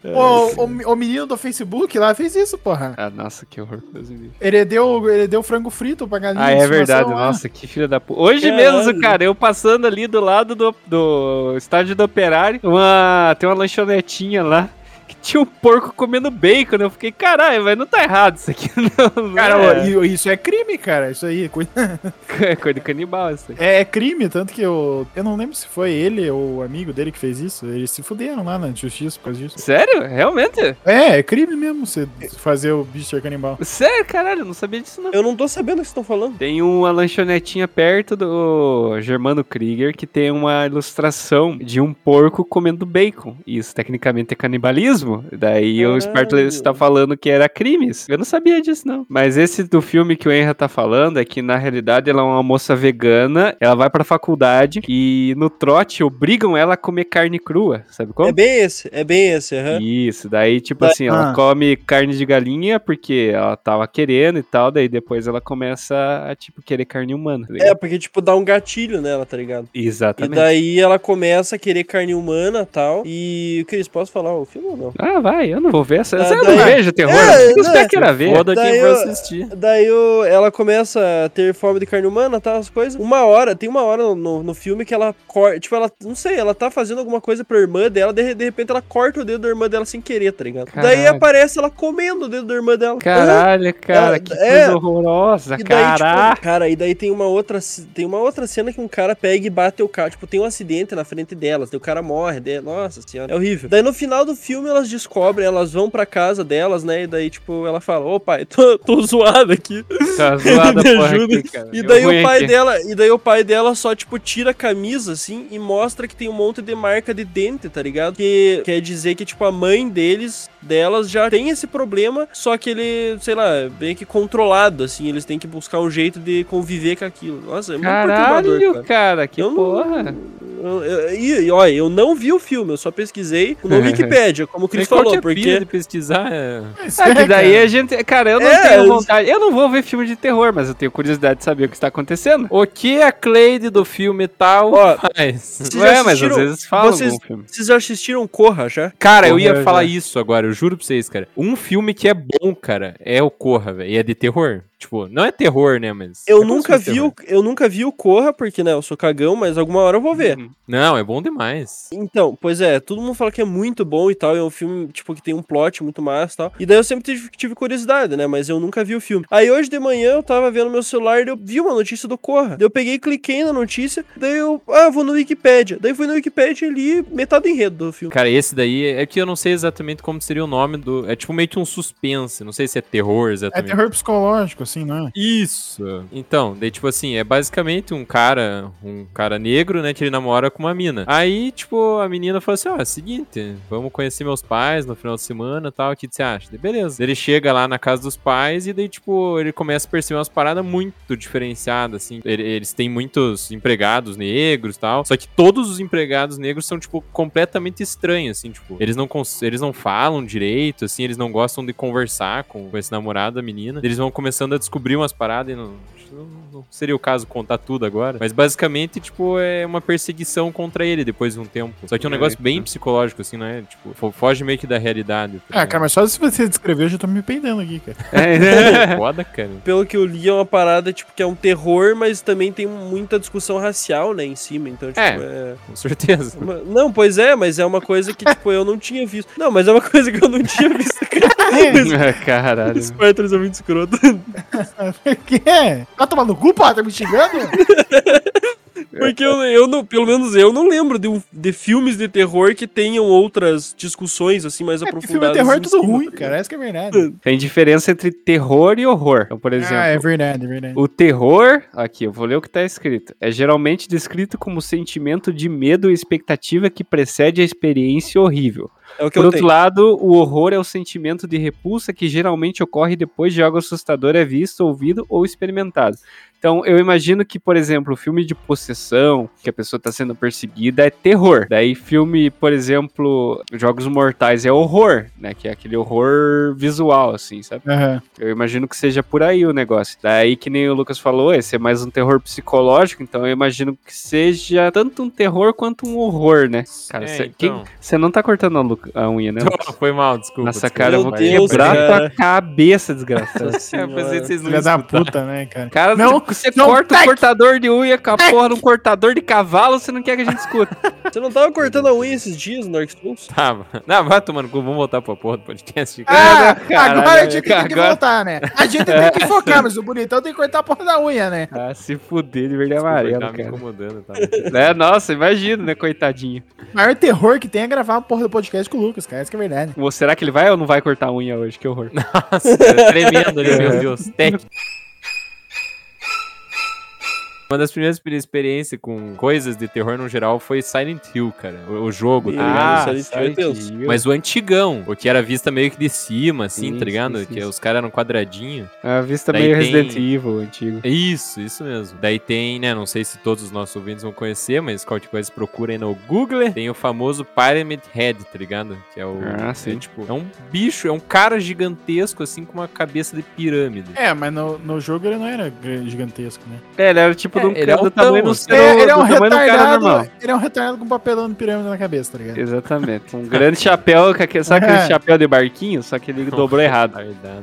O, o, o menino do Facebook lá fez isso, porra. Ah, nossa, que horror. Deus me livre. Ele deu, ele deu frango frito pra galinha. Ah, é verdade, lá. nossa, que filha da puta. Hoje Caralho. mesmo, cara, eu passando ali do lado do, do estádio do Operário, uma, tem uma lanchonetinha lá. Tinha um porco comendo bacon, eu fiquei, caralho, mas não tá errado isso aqui, <laughs> não. Cara, é. ó, isso é crime, cara. Isso aí. <laughs> <laughs> é coisa de canibal isso aí. É, é crime, tanto que eu. Eu não lembro se foi ele ou o amigo dele que fez isso. Eles se fuderam lá na justiça por causa disso. Sério? Realmente? É, é crime mesmo você fazer o bicho ser canibal. Sério, caralho, eu não sabia disso não. Eu não tô sabendo o que vocês estão falando. Tem uma lanchonetinha perto do Germano Krieger que tem uma ilustração de um porco comendo bacon. Isso tecnicamente é canibalismo. Daí o Caralho. Spartacus está falando que era crimes. Eu não sabia disso, não. Mas esse do filme que o Enra tá falando é que na realidade ela é uma moça vegana, ela vai pra faculdade e no trote obrigam ela a comer carne crua. Sabe como? É bem esse, é bem esse, aham. Isso, daí, tipo assim, ela Ah. come carne de galinha porque ela tava querendo e tal, daí depois ela começa a, tipo, querer carne humana. tá É, porque, tipo, dá um gatilho nela, tá ligado? E Exatamente. daí ela começa a querer carne humana e tal. E, Cris, posso falar o filme ou não? Ah, vai, eu não vou ver essa. Ah, eu daí- não vejo terror. É, É, né? eu quero ver. Foda Daí quem vai assistir. Daí o- ela começa a ter fome de carne humana, tal, as coisas. Uma hora, tem uma hora no, no filme que ela corta. Tipo, ela, não sei, ela tá fazendo alguma coisa pra irmã dela, de, de repente ela corta o dedo da irmã dela sem querer, tá ligado? Daí Caralho. aparece ela comendo o dedo da irmã dela. Caralho, cara, É, que é. coisa horrorosa, E daí, caraca. tipo, cara, e daí tem uma outra tem uma outra cena que um cara pega e bate o carro, tipo, tem um acidente na frente delas, daí o cara morre, daí, nossa senhora, é horrível. Daí no final do filme elas descobrem, elas vão pra casa delas, né, e daí tipo, ela fala, ô pai, tô, tô zoada aqui. Tá zoada, <laughs> Me ajuda. aqui, cara. E daí o pai aqui. dela, e daí o pai dela só tipo tira a camisa assim e mostra que tem um monte de marca de dente, tá ligado? Que quer dizer que tipo a mãe deles, delas já tem esse problema, só que ele, sei lá, bem que controlado assim, eles têm que buscar um jeito de conviver com aquilo. Nossa, é muito Caralho, cara. cara, que Eu não- porra. Eu- E, olha, eu não vi o filme, eu só pesquisei no <laughs> Wikipédia, como qual falou, que é porque de pesquisar? É... Isso Ah, que é, daí cara. a gente. Cara, eu não É, tenho eu- vontade. Eu não vou ver filme de terror, mas eu tenho curiosidade de saber o que está acontecendo. O que a Cleide do filme tal Ó, faz? Ué, mas às assistiram- vezes falam vocês- algum filme. vocês já assistiram Corra já? Cara, eu Corra, ia já. falar isso agora, eu juro pra vocês, cara. Um filme que é bom, cara, é o Corra, velho. E é de terror. Tipo, não é terror, né, mas... Eu é nunca vi o, eu nunca vi o Corra, porque né, eu sou cagão, mas alguma hora eu vou ver. Uhum. Não, é bom demais. Então, pois é, todo mundo fala que é muito bom e tal, é um filme, tipo, que tem um plot muito massa e tal. E daí eu sempre tive, tive curiosidade, né, mas eu nunca vi o filme. Aí hoje de manhã eu tava vendo meu celular e eu vi uma notícia do Corra. Daí eu peguei e cliquei na notícia, daí eu, ah, vou no Wikipedia. Daí fui no Wikipedia e li metade do enredo do filme. Cara, esse daí é que eu não sei exatamente como seria o nome do. É tipo meio que um suspense. Não sei se é terror É exatamente. terror psicológico, assim, não é? Isso. Então, daí, tipo assim, é basicamente um cara, um cara negro, né, que ele namora com uma mina. Aí, tipo, a menina falou assim, ó, o seguinte, vamos conhecer meus pais no final de semana e tal, o que você acha? Daí, beleza. Ele chega lá na casa dos pais e daí, tipo, ele começa a perceber umas paradas muito diferenciadas, assim. Ele- Eles têm muitos empregados negros e tal, só que todos os empregados negros são, tipo, completamente estranhos, assim, tipo, eles não, eles não falam direito, assim, eles não gostam de conversar com, com esse namorado da menina. Eles vão começando a descobrir umas paradas e não, não, não seria o caso contar tudo agora. Mas basicamente, tipo, é uma perseguição contra ele depois de um tempo. Só que é um negócio bem psicológico, assim, não é? Tipo, fo- foge meio que da realidade. tá Ah, cara, mas só se você descrever, eu já tô me pendendo aqui, cara. É, <laughs> Foda, cara. Pelo que eu li, é uma parada, tipo, que é um terror, mas também tem muita discussão racial, né, em cima. Então, tipo, É. é... Com certeza. Uma- Não, pois é, mas é uma coisa que, tipo, eu não tinha visto. Não, mas é uma <laughs> coisa que eu não tinha visto, cara. <laughs> Caralho. Os é muito escroto. que é? Tá tomando no cu, pô? Tá me xingando? <laughs> Porque eu, eu não, pelo menos eu não lembro de, um- de filmes de terror que tenham outras discussões, assim, mais É, aprofundadas. filme de terror é tudo cima, ruim, tá cara. Essa que é a verdade. <laughs> Tem diferença entre terror e horror. Então, por exemplo, Ah, é verdade, é verdade. O terror, aqui, eu vou ler o que tá escrito. É geralmente descrito como sentimento de medo e expectativa que precede a experiência horrível. É o que Por eu outro tenho. lado, o horror é o sentimento de repulsa que geralmente ocorre depois de algo assustador é visto, ouvido ou experimentado. Então, eu imagino que, por exemplo, filme de possessão, que a pessoa está sendo perseguida, é terror. Daí, filme, por exemplo, Jogos Mortais é horror, né? Que é aquele horror visual, assim, sabe? Aham. Eu imagino que seja por aí o negócio. Daí, que nem o Lucas falou, esse é mais um terror psicológico, então eu imagino que seja tanto um terror quanto um horror, né? Cara, É, você então. não tá cortando a, a unha, né? <laughs> Lucas? Foi mal, desculpa. Nossa, desculpa. cara, eu vou Deus, quebrar cara. tua cabeça, desgraçado. Nossa <laughs> É, eu pensei senhora. que vocês não Filha da puta, né, cara? Cara, Não, você não, corta o cortador de unha com a porra de um cortador de cavalo, você não quer que a gente escuta. Você não tava cortando a unha esses dias no Dark Souls? Tava. Não, vai tomando cu, vamos voltar pra porra do podcast. Ah, caralho, agora a gente tem que voltar, né? A gente tem que focar, mas o bonitão tem que cortar a porra da unha, né? Ah, se fuder de verde e Desculpa, amarelo, tá me cara. incomodando, tá? É, nossa, imagina, né, coitadinho. O maior terror que tem é gravar a porra do podcast com o Lucas, cara. Essa que é verdade. Ou será que ele vai ou não vai cortar a unha hoje? Que horror. Nossa, é tremendo ali, meu Deus. Técnico. Uma das primeiras experi- experiências com coisas de terror no geral foi Silent Hill, cara. O, o jogo, tá Ah, ligado? Silent Hill é Deus. Mas o antigão, o que era vista meio que de cima, assim, Sim, tá ligado? sim, sim, que sim. os caras eram quadradinho. A vista Daí meio tem- Resident Evil, antigo. Isso, isso mesmo. Daí tem, né, não sei se todos os nossos ouvintes vão conhecer, mas qualquer coisa procura aí no Google. Tem o famoso Pyramid Head, tá ligado? Que é o... Ah, é, sim. tipo, é um bicho, é um cara gigantesco, assim, com uma cabeça de pirâmide. É, mas no, no jogo ele não era gigantesco, né? É, ele era tipo É, do, ele é do altão, tamanho do, É, ele é um do do retardado. Ele é um retardado com papelão de pirâmide na cabeça, tá ligado? Exatamente. Um grande <laughs> chapéu, sabe aquele É. chapéu de barquinho? Só que ele dobrou errado.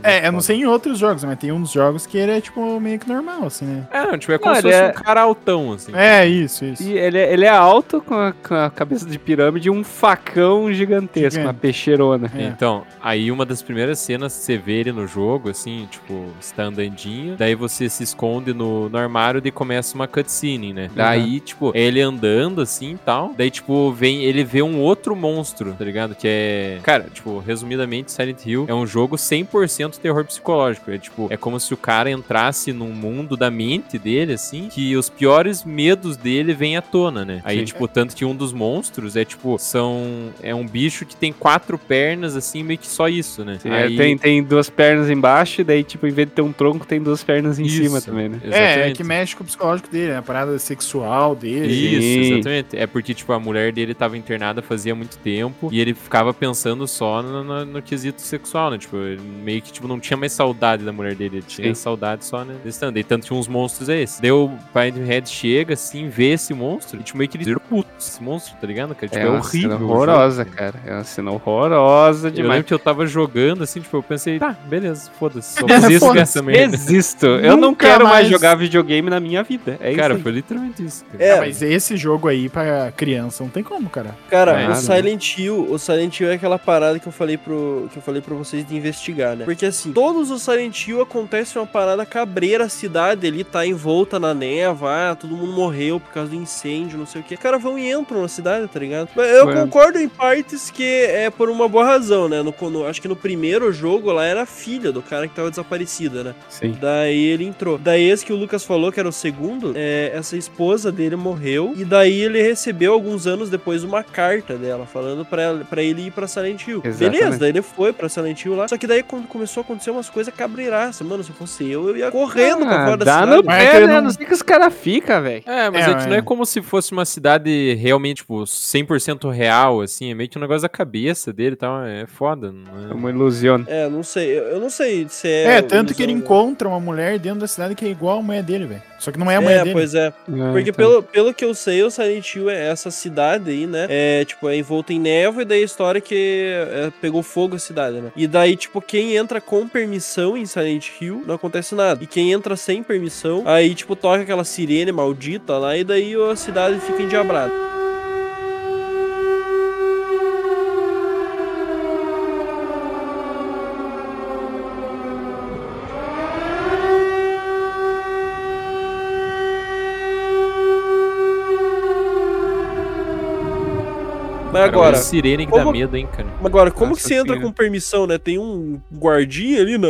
É, eu não sei em outros jogos, mas tem uns jogos que ele é, tipo, meio que normal, assim, né? É, não, tipo, é como Não, se fosse é- um cara altão, assim. É, isso, isso. E ele, é- ele é alto, com a, com a cabeça de pirâmide e um facão gigantesco, Gigante. uma peixeirona. É. Então, aí uma das primeiras cenas que você vê ele no jogo, assim, tipo, você tá andandinho, daí você se esconde no, no armário e começa uma cutscene, né? Daí, tipo, é ele andando assim e tal, daí, tipo, vem, ele vê um outro monstro, tá ligado? Que é, cara, tipo, resumidamente, Silent Hill é um jogo 100% terror psicológico, é tipo, é como se o cara entrasse num mundo da mente dele, assim, que os piores medos dele vêm à tona, né? Aí, Sim. tipo, tanto que um dos monstros é, tipo, são, é um bicho que tem quatro pernas, assim, meio que só isso, né? Sim, é, tem, tem duas pernas embaixo, e daí, tipo, em vez de ter um tronco, tem duas pernas em Isso. cima também, né? É, é que mexe com o psicológico dele, né? A parada sexual dele. Isso, Sim. exatamente. É porque, tipo, a mulher dele tava internada fazia muito tempo e ele ficava pensando só no, no- no quesito sexual, né? Tipo, ele meio que, tipo, não tinha mais saudade da mulher dele, ele tinha Sim. saudade só, né? Desse tanto. E tanto que uns monstros é esse. Daí o Pinhead chega, assim, vê esse monstro e, tipo, meio que ele diz, puto, esse monstro, tá ligado? Cara? Tipo, é é, uma horrível. cena o jogo. horrorosa, cara. É uma cena horrorosa Eu demais. lembro que eu tava jogando, assim, tipo, eu pensei, tá, beleza, foda-se. Só <laughs> desisto Foda-se. dessa merda. Existo. Eu não quero mais. jogar videogame na minha vida. É Cara, isso. foi literalmente isso. cara. É, Ah, mas esse jogo aí pra criança não tem como, cara. Cara, É, o né? Silent Hill, o Silent Hill é aquela parada que eu falei pro que eu falei para vocês de investigar, né? Porque assim, todos os Silent Hill acontece uma parada cabreira, a cidade ali tá envolta na neva, ah, todo mundo morreu por causa do incêndio, não sei o que. Os caras vão e entram na cidade, tá ligado? Mas Eu concordo em partes que é por uma boa razão, né? No, no- acho que no primeiro jogo lá era a filha do cara que tava desaparecida, né? Sim. Daí ele entrou. Daí esse que o Lucas falou, que era o segundo, é, essa esposa dele morreu. E daí ele recebeu, alguns anos depois, uma carta dela, falando pra, ela- pra ele ir pra Silent Hill. Exatamente. Beleza, daí ele foi pra Silent Hill lá. Só que daí quando começou a acontecer umas coisas cabreiraças. Mano, se fosse eu, eu ia correndo pra Ah, fora da dá cidade. no Mas é né? não- Não sei que os caras ficam, velho. É, mas É, é, que não é. é como se fosse uma cidade realmente, tipo, 100% real, assim. É meio que um negócio da cabeça dele e tal. É foda. Não É é... uma ilusão. É, não sei. Eu, eu não sei se é. É, tanto que ele ilusão, encontra uma mulher dentro da cidade que é igual a mulher dele, velho. Só que não é a né? mulher É, dele. pois é. Porque então. pelo, pelo que eu sei, o Silent Hill é essa cidade aí, né? É, tipo, é envolta em névoa e daí a história é que é, pegou fogo a cidade, né? E daí, tipo, quem entra com permissão em Silent Hill, não acontece nada. E quem entra sem permissão, aí, tipo, toca aquela sirene maldita lá e daí a cidade fica endiabrada. Mas agora, Cara, sirene que como- dá medo, hein, cara. mas agora, como Nossa que você entra com permissão, né? Tem um guardinha ali na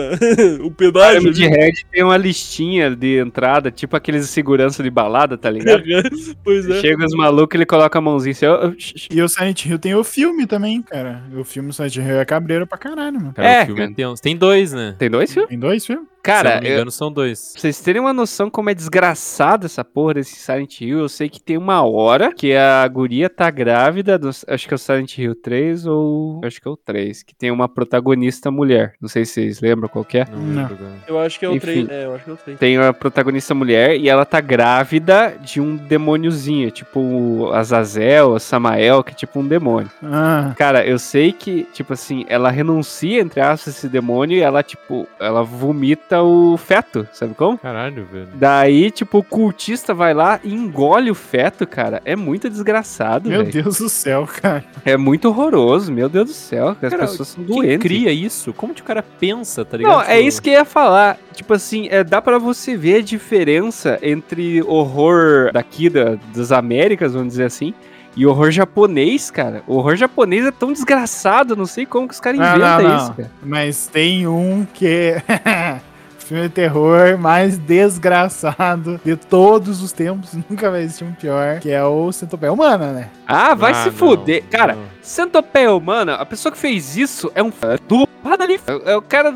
o <laughs> O pedágio de ali. Red tem uma listinha de entrada, tipo aqueles de segurança de balada, tá ligado? <laughs> pois é. Chega os malucos, ele coloca a mãozinha assim, E o Silent Hill tem o filme também, cara. O filme Silent Hill é cabreiro pra caralho, mano. Cara, É, o filme cara. é tenso. Tem dois, né? Tem dois filmes? Tem dois filmes? Se eu Cara, não me eu- engano, são dois. Pra vocês terem uma noção como é desgraçado essa porra desse Silent Hill, eu sei que tem uma hora que a guria tá grávida, do- acho que é o Silent Hill 3 ou... acho que é o 3, que tem uma protagonista mulher. Não sei se vocês lembram qual que é. Não, Não. Eu acho que é o Enfim. 3. É, eu acho que é o 3. Tem uma protagonista mulher e ela tá grávida de um demôniozinho, tipo o Azazel, o Samael, que é tipo um demônio. Ah, Cara, eu sei que, tipo assim, ela renuncia, entre aspas, esse demônio e ela, tipo, ela vomita o feto, sabe como? Caralho, velho. Daí, tipo, o cultista vai lá e engole o feto, cara. É muito desgraçado, meu velho. Deus do céu, cara. É muito horroroso, meu Deus do céu. As Cara, pessoas são Quem doentes. cria isso? Como que o cara pensa, tá ligado? Não, é Tipo, isso que eu ia falar. Tipo assim, é, dá pra você ver a diferença entre horror daqui da, das Américas, vamos dizer assim, e horror japonês, cara. O horror japonês é tão desgraçado, não sei como que os caras Não, inventam não, não. isso, cara. Mas tem um que <laughs> <laughs> filme de terror mais desgraçado de todos os tempos. <laughs> Nunca vai existir um pior, que é o Centopeia Humana, né? Ah, vai Ah, se não, fuder. Cara, não. Centopeia humana, a pessoa que fez isso é um f- do ali. É o cara.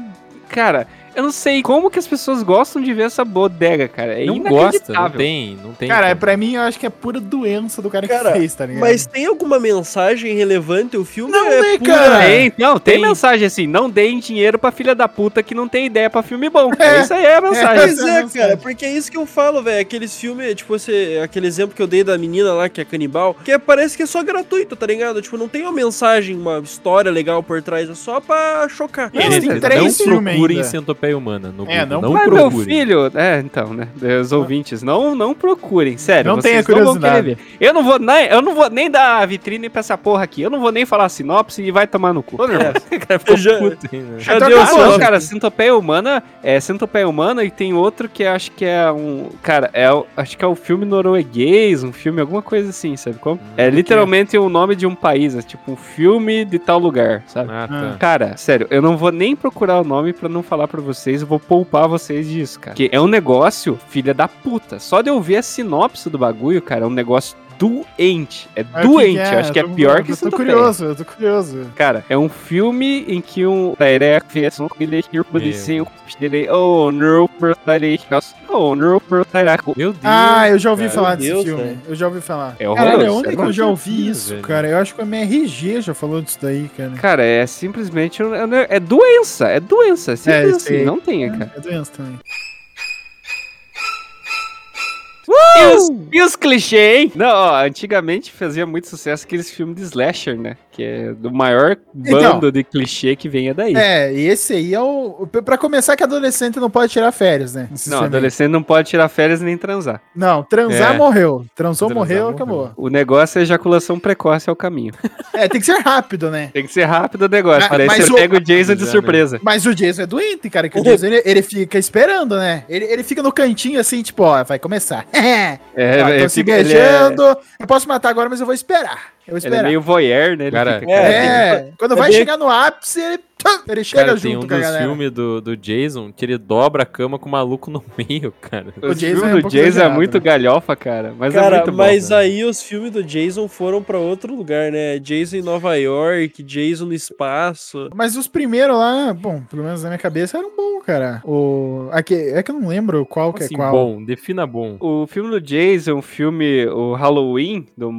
Cara, eu não sei como que as pessoas gostam de ver essa bodega, cara. É não gosta, não inacreditável. tem, não tem. Cara, é, como. pra mim eu acho que é pura doença do cara, Cara, que fez, tá ligado? Mas tem alguma mensagem relevante o filme? Não É tem, pura- cara. Tem, não, tem, Tem. mensagem assim, não deem dinheiro pra filha da puta que não tem ideia pra filme bom. É. Isso aí é a mensagem. Pois é é, cara, porque é isso que eu falo, velho. Aqueles filmes, tipo, você, aquele exemplo que eu dei da menina lá, que é canibal, que é- parece que é só gratuito, tá ligado? Tipo, não tem uma mensagem, uma história legal por trás, é só pra chocar. Eles Gente, têm não três filmes procurem. Centopeia Humana no É, Google. não Não, Mas meu filho, é, então, né, os ouvintes, não, não procurem, sério, Não tenha vocês não curiosidade. ver. Eu não vou nem, eu não vou nem dar vitrine pra essa porra aqui, eu não vou nem falar sinopse e vai tomar no cu. Ô. <laughs> O cara ficou Já- puto, né? Já Então deu não, só. cara, Centopeia Humana é Centopeia Humana e tem outro que acho que é um. Cara, é, o- acho que é o filme norueguês, um filme, alguma coisa assim, sabe como? É literalmente o nome de um país, é tipo um filme de tal lugar, sabe? Ah, tá. Cara, sério, eu não vou nem procurar o nome pra não falar pra vocês, eu vou poupar vocês disso, cara. Que é um negócio, filha da puta. Só de eu ver a sinopse do bagulho, cara, é um negócio doente. É Mas o doente, que eu acho que é Eu pior que Eu tô curioso, eu tô curioso. Cara, é um filme em que um Oh, no, Oh, no, Meu Deus. Ah, eu já ouvi cara. falar desse Deus, filme. velho. Eu já ouvi falar. É Caralho, horroroso, onde é que eu já ouvi isso, velho. cara? Eu acho que a MRG já falou disso daí, cara. Cara, é simplesmente. um- É, é doença, é doença. É simples É, assim, não tem, cara. É doença também. E os, e os clichês, hein? Não, ó, antigamente fazia muito sucesso aqueles filmes de slasher, né? Que é do maior Então. bando de clichê que venha daí. É, e esse aí é o. Pra começar, que adolescente não pode tirar férias, né? Não, adolescente não pode tirar férias nem transar. Não, transar É. morreu. Transou, Transar morreu, morreu. acabou. O negócio é ejaculação precoce é o caminho. <laughs> É, tem que ser rápido, né? Tem que ser rápido o negócio. Mas- Parece mas que você o- pega o Jason de né? surpresa. Mas o Jason é doente, cara, que o Jason ele, ele fica esperando, né? Ele, ele fica no cantinho assim, tipo, ó, vai começar. <laughs> É, Ó, ele tô se fica- ele é- beijando. Eu posso matar agora, mas eu vou esperar. Eu Ele é meio voyeur, né? Ele Cara, fica, É, quando é vai chegar no ápice, ele, <laughs> ele chega Cara, tem junto um com a dos filmes do, do Jason que ele dobra a cama com o maluco no <laughs> meio, cara. O O Jason filme é um do Jason é muito né? galhofa, cara. Mas é Cara, muito bom. mas né? aí os filmes do Jason foram pra outro lugar, né? Jason em Nova York, Jason no espaço. Mas os primeiros lá, bom, pelo menos na minha cabeça, eram bons, cara. O, aqui, é que eu não lembro qual que Assim, é qual. bom, defina bom. O filme do Jason, o filme, o Halloween, do,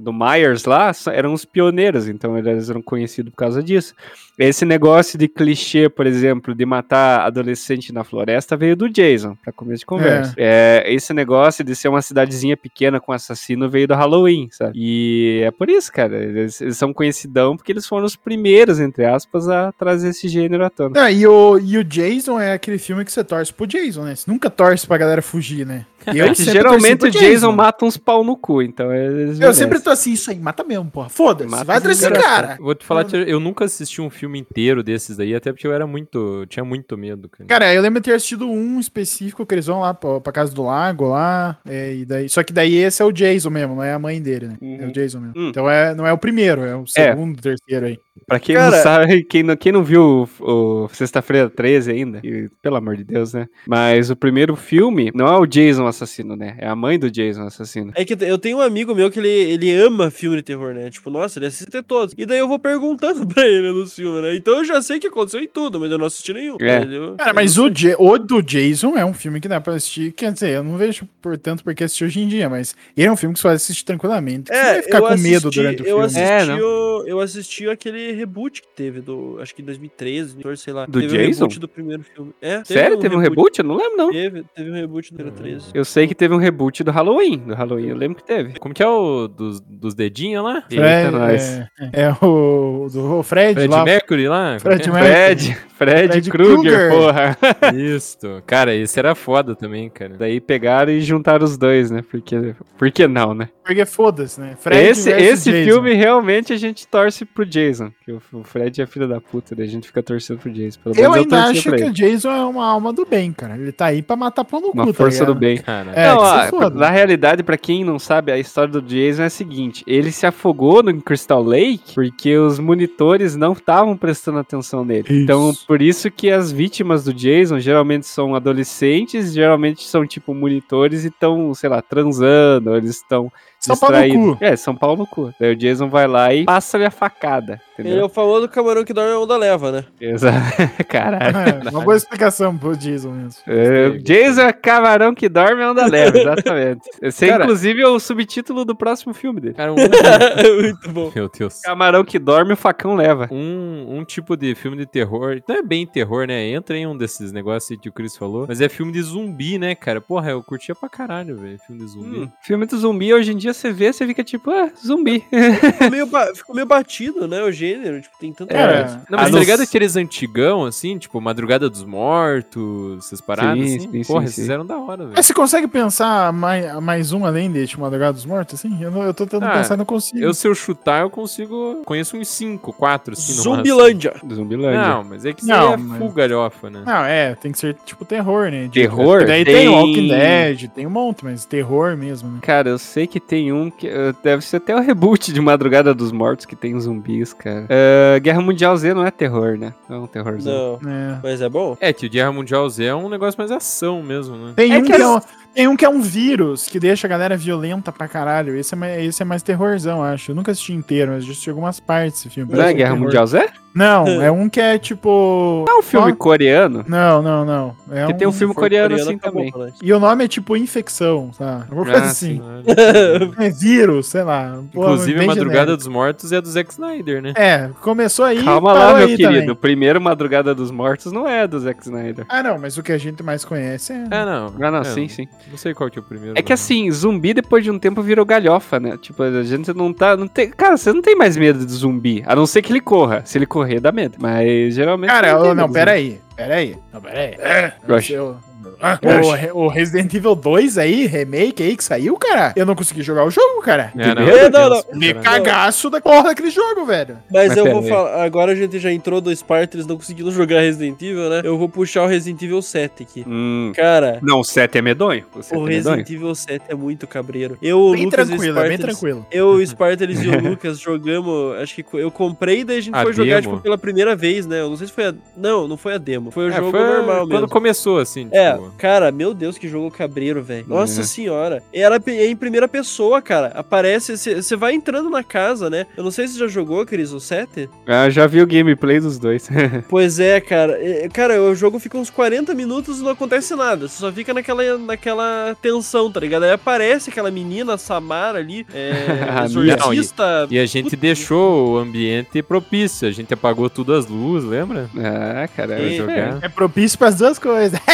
do Myers lá, eram os pioneiros, então eles eram conhecidos por causa disso. Esse negócio de clichê, por exemplo, de matar adolescente na floresta, veio do Jason, pra começo de conversa. É, esse negócio de ser uma cidadezinha pequena com assassino veio do Halloween, sabe? E é por isso, cara, eles, eles são conhecidão porque eles foram os primeiros, entre aspas, a trazer esse gênero à tona. Não, e, o, e o Jason é aquele filme que você torce pro Jason, né? Você nunca torce pra galera fugir, né? Eu É que geralmente o Jason mata uns pau no cu, então eles Eu sempre tô assim, isso aí, mata mesmo, porra. Foda-se, vai atrás esse desse cara. Vou te falar, eu nunca assisti um filme inteiro desses daí, até porque eu era muito. Tinha muito medo, cara. Cara, eu lembro de ter assistido um específico que eles vão lá pra, pra casa do lago lá. é, e daí, só que daí esse é o Jason mesmo, não é a mãe dele, né? É o Jason mesmo. Hum. Então é, não é o primeiro, é o segundo, terceiro aí. Pra quem Cara- não sabe, <laughs> quem não, quem não viu o, o Sexta-feira 13 ainda, e, pelo amor de Deus, né? Mas o primeiro filme não é o Jason assassino, né? É a mãe do Jason assassino. É que eu tenho um amigo meu que ele, ele ama filme de terror, né? Tipo, nossa, ele assiste todos. E daí eu vou perguntando <laughs> pra ele nos filmes, né? Então eu já sei o que aconteceu em tudo, mas eu não assisti nenhum. É. entendeu? Cara, mas o, o do Jason é um filme que dá pra assistir. Quer dizer, eu não vejo, portanto, porque assistir hoje em dia, mas ele é um filme que você pode assistir tranquilamente. Você não vai ficar eu com medo assisti- durante o eu filme. Assisti É, o, eu assisti aquele reboot que teve, do, acho que em 2013, sei lá. Do teve Jason? o reboot do primeiro filme. É, Sério? Teve um reboot? Eu não lembro, não. Teve, teve um reboot do 2013. Eu sei que teve um reboot do Halloween. Do Halloween, eu lembro que teve. Como que é o dos, dos dedinhos lá? Eita, Fred, nós. é, é o do o Fred, Fred lá. Mercury lá? Fred Como que Fred, Fred, Fred Krueger, porra. é? <laughs> Isso. Cara, esse era foda também, cara. Daí pegaram e juntaram os dois, né? Porque, por que não, né? Porque foda-se, né? Fred esse esse Jason. filme realmente a gente torce pro Jason. Que o, Fred é filho da puta, daí a gente fica torcendo pro Jason. Pelo Eu menos ainda torcia acho que o Jason é uma alma do bem, cara. Ele tá aí pra matar pau no Uma cu, tá força do ligado? bem. Cara, É, não, ó, na realidade, pra quem não sabe, a história do Jason é a seguinte: ele se afogou no Crystal Lake porque os monitores não estavam prestando atenção nele. Isso. Então, por isso que as vítimas do Jason geralmente são adolescentes, geralmente são tipo monitores e estão, sei lá, transando, eles estão São pau no distraídos. cu. É, são pau no cu. Daí o Jason vai lá e passa-lhe a facada. Ele é Entendeu? o famoso camarão que dorme a onda leva, né? Exato. <laughs> Caralho. É, uma boa explicação pro Jason mesmo. É, Jason é camarão que dorme onda leve, exatamente. <laughs> Esse é inclusive o subtítulo do próximo filme dele. cara um... <laughs> Muito bom. Meu Deus. Camarão que dorme, o facão leva. Um, um tipo de filme de terror, não é bem terror, né? Entra em um desses negócios que o Chris falou, mas é filme de zumbi, né, cara? Porra, eu curtia pra caralho, velho, filme de zumbi. Hum, filme do zumbi, hoje em dia você vê, você fica tipo, ah, zumbi. Ficou <laughs> meio, ba- ficou meio batido, né? O gênero. Tipo, tem tanta. Cara, Não, Ah, mas tá não ligado aqueles antigão, assim, tipo Madrugada dos Mortos, essas paradas, Sim, assim? sim, Porra, sim, esses sim. eram da hora, velho. Mas você consegue pensar mais, mais um além de tipo, Madrugada dos Mortos, assim? Eu, não- eu tô tentando Ah, pensar e não consigo. Eu, se eu chutar, eu consigo. Conheço uns 5, 4, assim, no máximo. Zumbilândia. Zumbilândia. Não, mas é que isso Não, é mas- full galhofa, né? Não, é, tem que ser tipo terror, né? Tipo, Terror? Daí Tem- tem o Walking Dead, tem um monte, mas terror mesmo, né? Cara, eu sei que tem um que eh, deve ser até o reboot de Madrugada dos Mortos que tem zumbis, cara. Eh, Guerra Mundial Z não é terror, né? Não é um terrorzão. Não. É. Mas é bom? É que o Guerra Mundial Z é um negócio mais ação mesmo, né? Tem, É um que é um, tem um que é um vírus que deixa a galera violenta pra caralho. Esse é mais, esse é mais terrorzão, acho. Eu nunca assisti inteiro, mas já assisti algumas partes desse filme. Não é um Guerra terror. Mundial Z? Não, <laughs> é um que é tipo. É um filme Ó, coreano. Não, não, não. É Que tem um filme coreano coreano, assim acabou também. pra nós. E o nome é tipo infecção, tá? Alguma coisa Ah, assim. sim. <laughs> É vírus, sei lá. Pô, Inclusive, Madrugada genérico. dos Mortos é do Zack Snyder, né? É, começou aí. Calma lá, meu querido. também. O primeiro Madrugada dos Mortos não é do Zack Snyder. Ah, não, mas o que a gente mais conhece é. É, não. Ah, não, É, sim, sim. Não sei qual que é o primeiro. É que não. assim, zumbi depois de um tempo virou galhofa, né? Tipo, a gente não tá. Não tem, cara, você não tem mais medo de zumbi. A não ser que ele corra. Se ele correr, dá medo. Mas geralmente. Cara, não, medo de pera aí. Pera aí. Não, pera aí. É, eu- Ah, o, Re- o Resident Evil 2 aí, remake aí que saiu, cara. Eu não consegui jogar o jogo, cara. É, não, é Não, não. Me cagaço da porra daquele jogo, velho. Mas, Mas eu vou falar. Agora a gente já entrou do Sparta, eles não conseguiram jogar Resident Evil, né? Eu vou puxar o Resident Evil 7 aqui. Hum. Cara, Não, o 7 é medonho. O 7 o é medonho. Resident Evil 7 é muito cabreiro. Eu, o Bem Lucas o tranquilo, é bem Spartans- tranquilo. Eu, o <laughs> Spartans e o <laughs> Lucas jogamos. Acho que eu comprei e daí a gente A foi jogar, demo? tipo, pela primeira vez, né? Eu não sei se foi a. Não, não foi a demo. Foi o É, jogo foi normal quando mesmo. começou, assim, tipo... É, cara, meu Deus, que jogo cabreiro, velho. Nossa É. senhora. Era é em primeira pessoa, cara. Aparece, você vai entrando na casa, né? Eu não sei se você já jogou, Cris, o 7. Ah, já vi o gameplay dos dois. <laughs> Pois é, cara. É, Cara, o jogo fica uns 40 minutos e não acontece nada. Você só fica naquela, naquela tensão, tá ligado? Aí aparece aquela menina, Samara ali, é, A <laughs> exorcista. E a gente Puta, deixou o ambiente propício. A gente apagou tudo as luzes, lembra? ah, cara. É, jogar. É propício pras duas coisas. <laughs>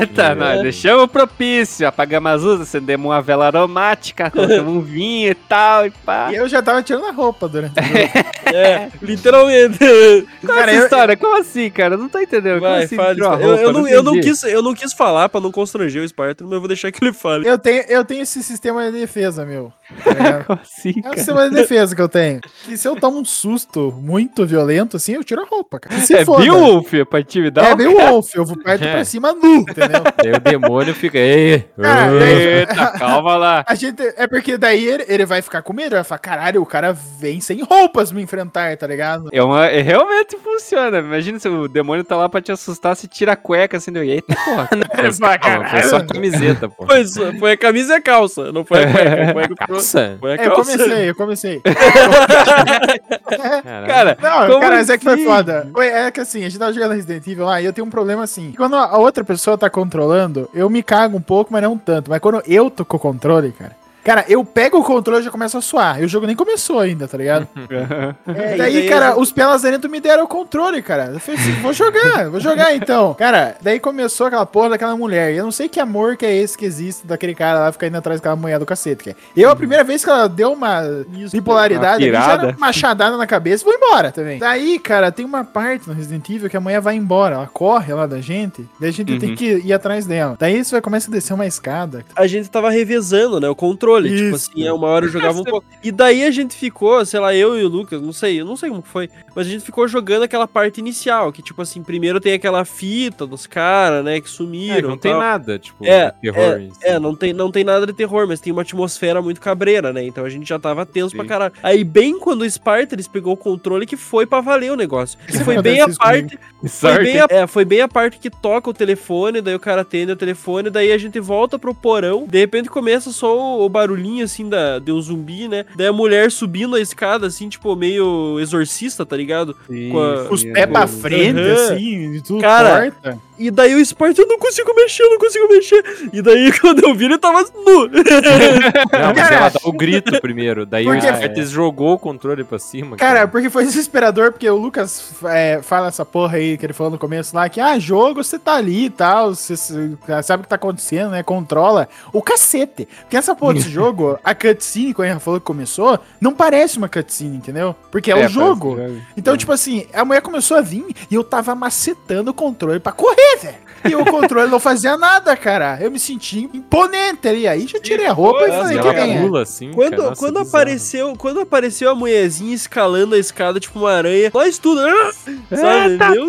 Eita, nós deixamos propício. Apagamos as luzes, acendemos uma vela aromática, colocamos um vinho e tal, e pá. E eu já tava tirando a roupa durante o jogo. <laughs> É, literalmente. <laughs> Qual Cara, é essa eu- história? Como assim, cara? Eu não tô entendendo. Como Vai, assim fale. tirou a Eu, eu roupa? não, eu, não quis, eu não quis falar pra não constranger o Spartan, mas eu vou deixar que ele fale. Eu tenho, eu tenho esse sistema de defesa, meu. ligado? <laughs> Como assim, É o cara? sistema de defesa que eu tenho. Que se eu tomo um susto muito violento, assim, eu tiro a roupa, cara. Se É foda. Beowulf pra atividade? É Beowulf, eu vou parto pra cima nu, entendeu? Daí o demônio fica. Ei, daí- Eita, calma lá. A gente, é porque daí ele, ele vai ficar com medo, vai falar, caralho, o cara vem sem roupas me enfrentar, tá ligado? É uma, é, realmente funciona. Imagina se o demônio tá lá pra te assustar, se tira a cueca assim, deu, eita porra. <laughs> Mas calma, foi só camiseta, pô. Foi, só- foi a camisa e a calça, não foi a cueca. Foi a, <laughs> Calça? foi a É, eu calça. comecei, eu comecei. <laughs> Cara, Não, como cara, mas é que foi assim? foda. É que assim, a gente tava jogando Resident Evil lá e eu tenho um problema assim. Quando a outra pessoa tá controlando, eu me cago um pouco, mas não tanto. Mas quando eu tô com o controle, cara. Cara, eu pego o controle e já começo a suar. E o jogo nem começou ainda, tá ligado? <laughs> É, e daí, daí cara, a os pelas dentro me deram o controle, cara. Eu falei assim, vou jogar, vou jogar então. Cara, daí começou aquela porra daquela mulher. E eu não sei que amor que é esse que existe daquele cara lá ficar indo atrás daquela mulher do cacete. Que é. Eu, a primeira vez que ela deu uma bipolaridade, Uma já era machadada na cabeça e vou embora também. Daí, cara, tem uma parte no Resident Evil que a mulher vai embora. Ela corre lá da gente. Daí a gente tem Uhum. que ir atrás dela. Daí você vai começar a descer uma escada. a gente tava revezando, né? O controle. Tipo Isso. assim, é uma hora eu jogava um pouco. E daí a gente ficou, sei lá, eu e o Lucas, não sei, eu não sei como foi, mas a gente ficou jogando aquela parte inicial, que tipo assim, primeiro tem aquela fita dos caras, né, que É, sumiram. não e tem nada, tipo, É, de terror em si. É, não tem, não tem nada de terror, mas tem uma atmosfera muito cabreira, né? Então a gente já tava tenso pra Sim. caralho. Aí, bem quando o Spartans pegou o controle, que foi pra valer o negócio. Que <laughs> foi bem a parte. Foi bem, a, é, foi bem a parte que toca o telefone, daí o cara atende o telefone, daí a gente volta pro porão, de repente começa só o, o barulhinho assim da, de um zumbi, né? Daí a mulher subindo a escada, assim, tipo, meio exorcista, tá ligado? Sim, com a- Os é pés pra bom. frente, Uhum. assim, e tudo Cara, corta. E daí o Spartan, eu não consigo mexer, eu não consigo mexer. E daí <laughs> quando eu vi, ele tava nu. Não, mas Cara, ela dá o grito primeiro. Daí o porque- Spartans jogou o controle pra cima. Cara, porque foi desesperador, porque o Lucas é, fala essa porra aí que ele falou no começo lá, que, ah, jogo, você tá ali e tal, você sabe o que tá acontecendo, né, controla. O cacete. Porque essa porra desse <laughs> jogo, a cutscene, quando ele falou que começou, não parece uma cutscene, entendeu? Porque é, o parece jogo. que joga. Então, tipo assim, a mulher começou a vir e eu tava macetando o controle pra correr, velho. E o controle não fazia nada, cara. Eu me senti imponente ali. Aí já tirei a roupa e Nossa, falei, que nem é. assim. Quando, cara, nossa, quando, bizarro. apareceu, quando apareceu a mulherzinha escalando a escada, tipo uma aranha, nós tudo. ah, Sabe? Meu Deus.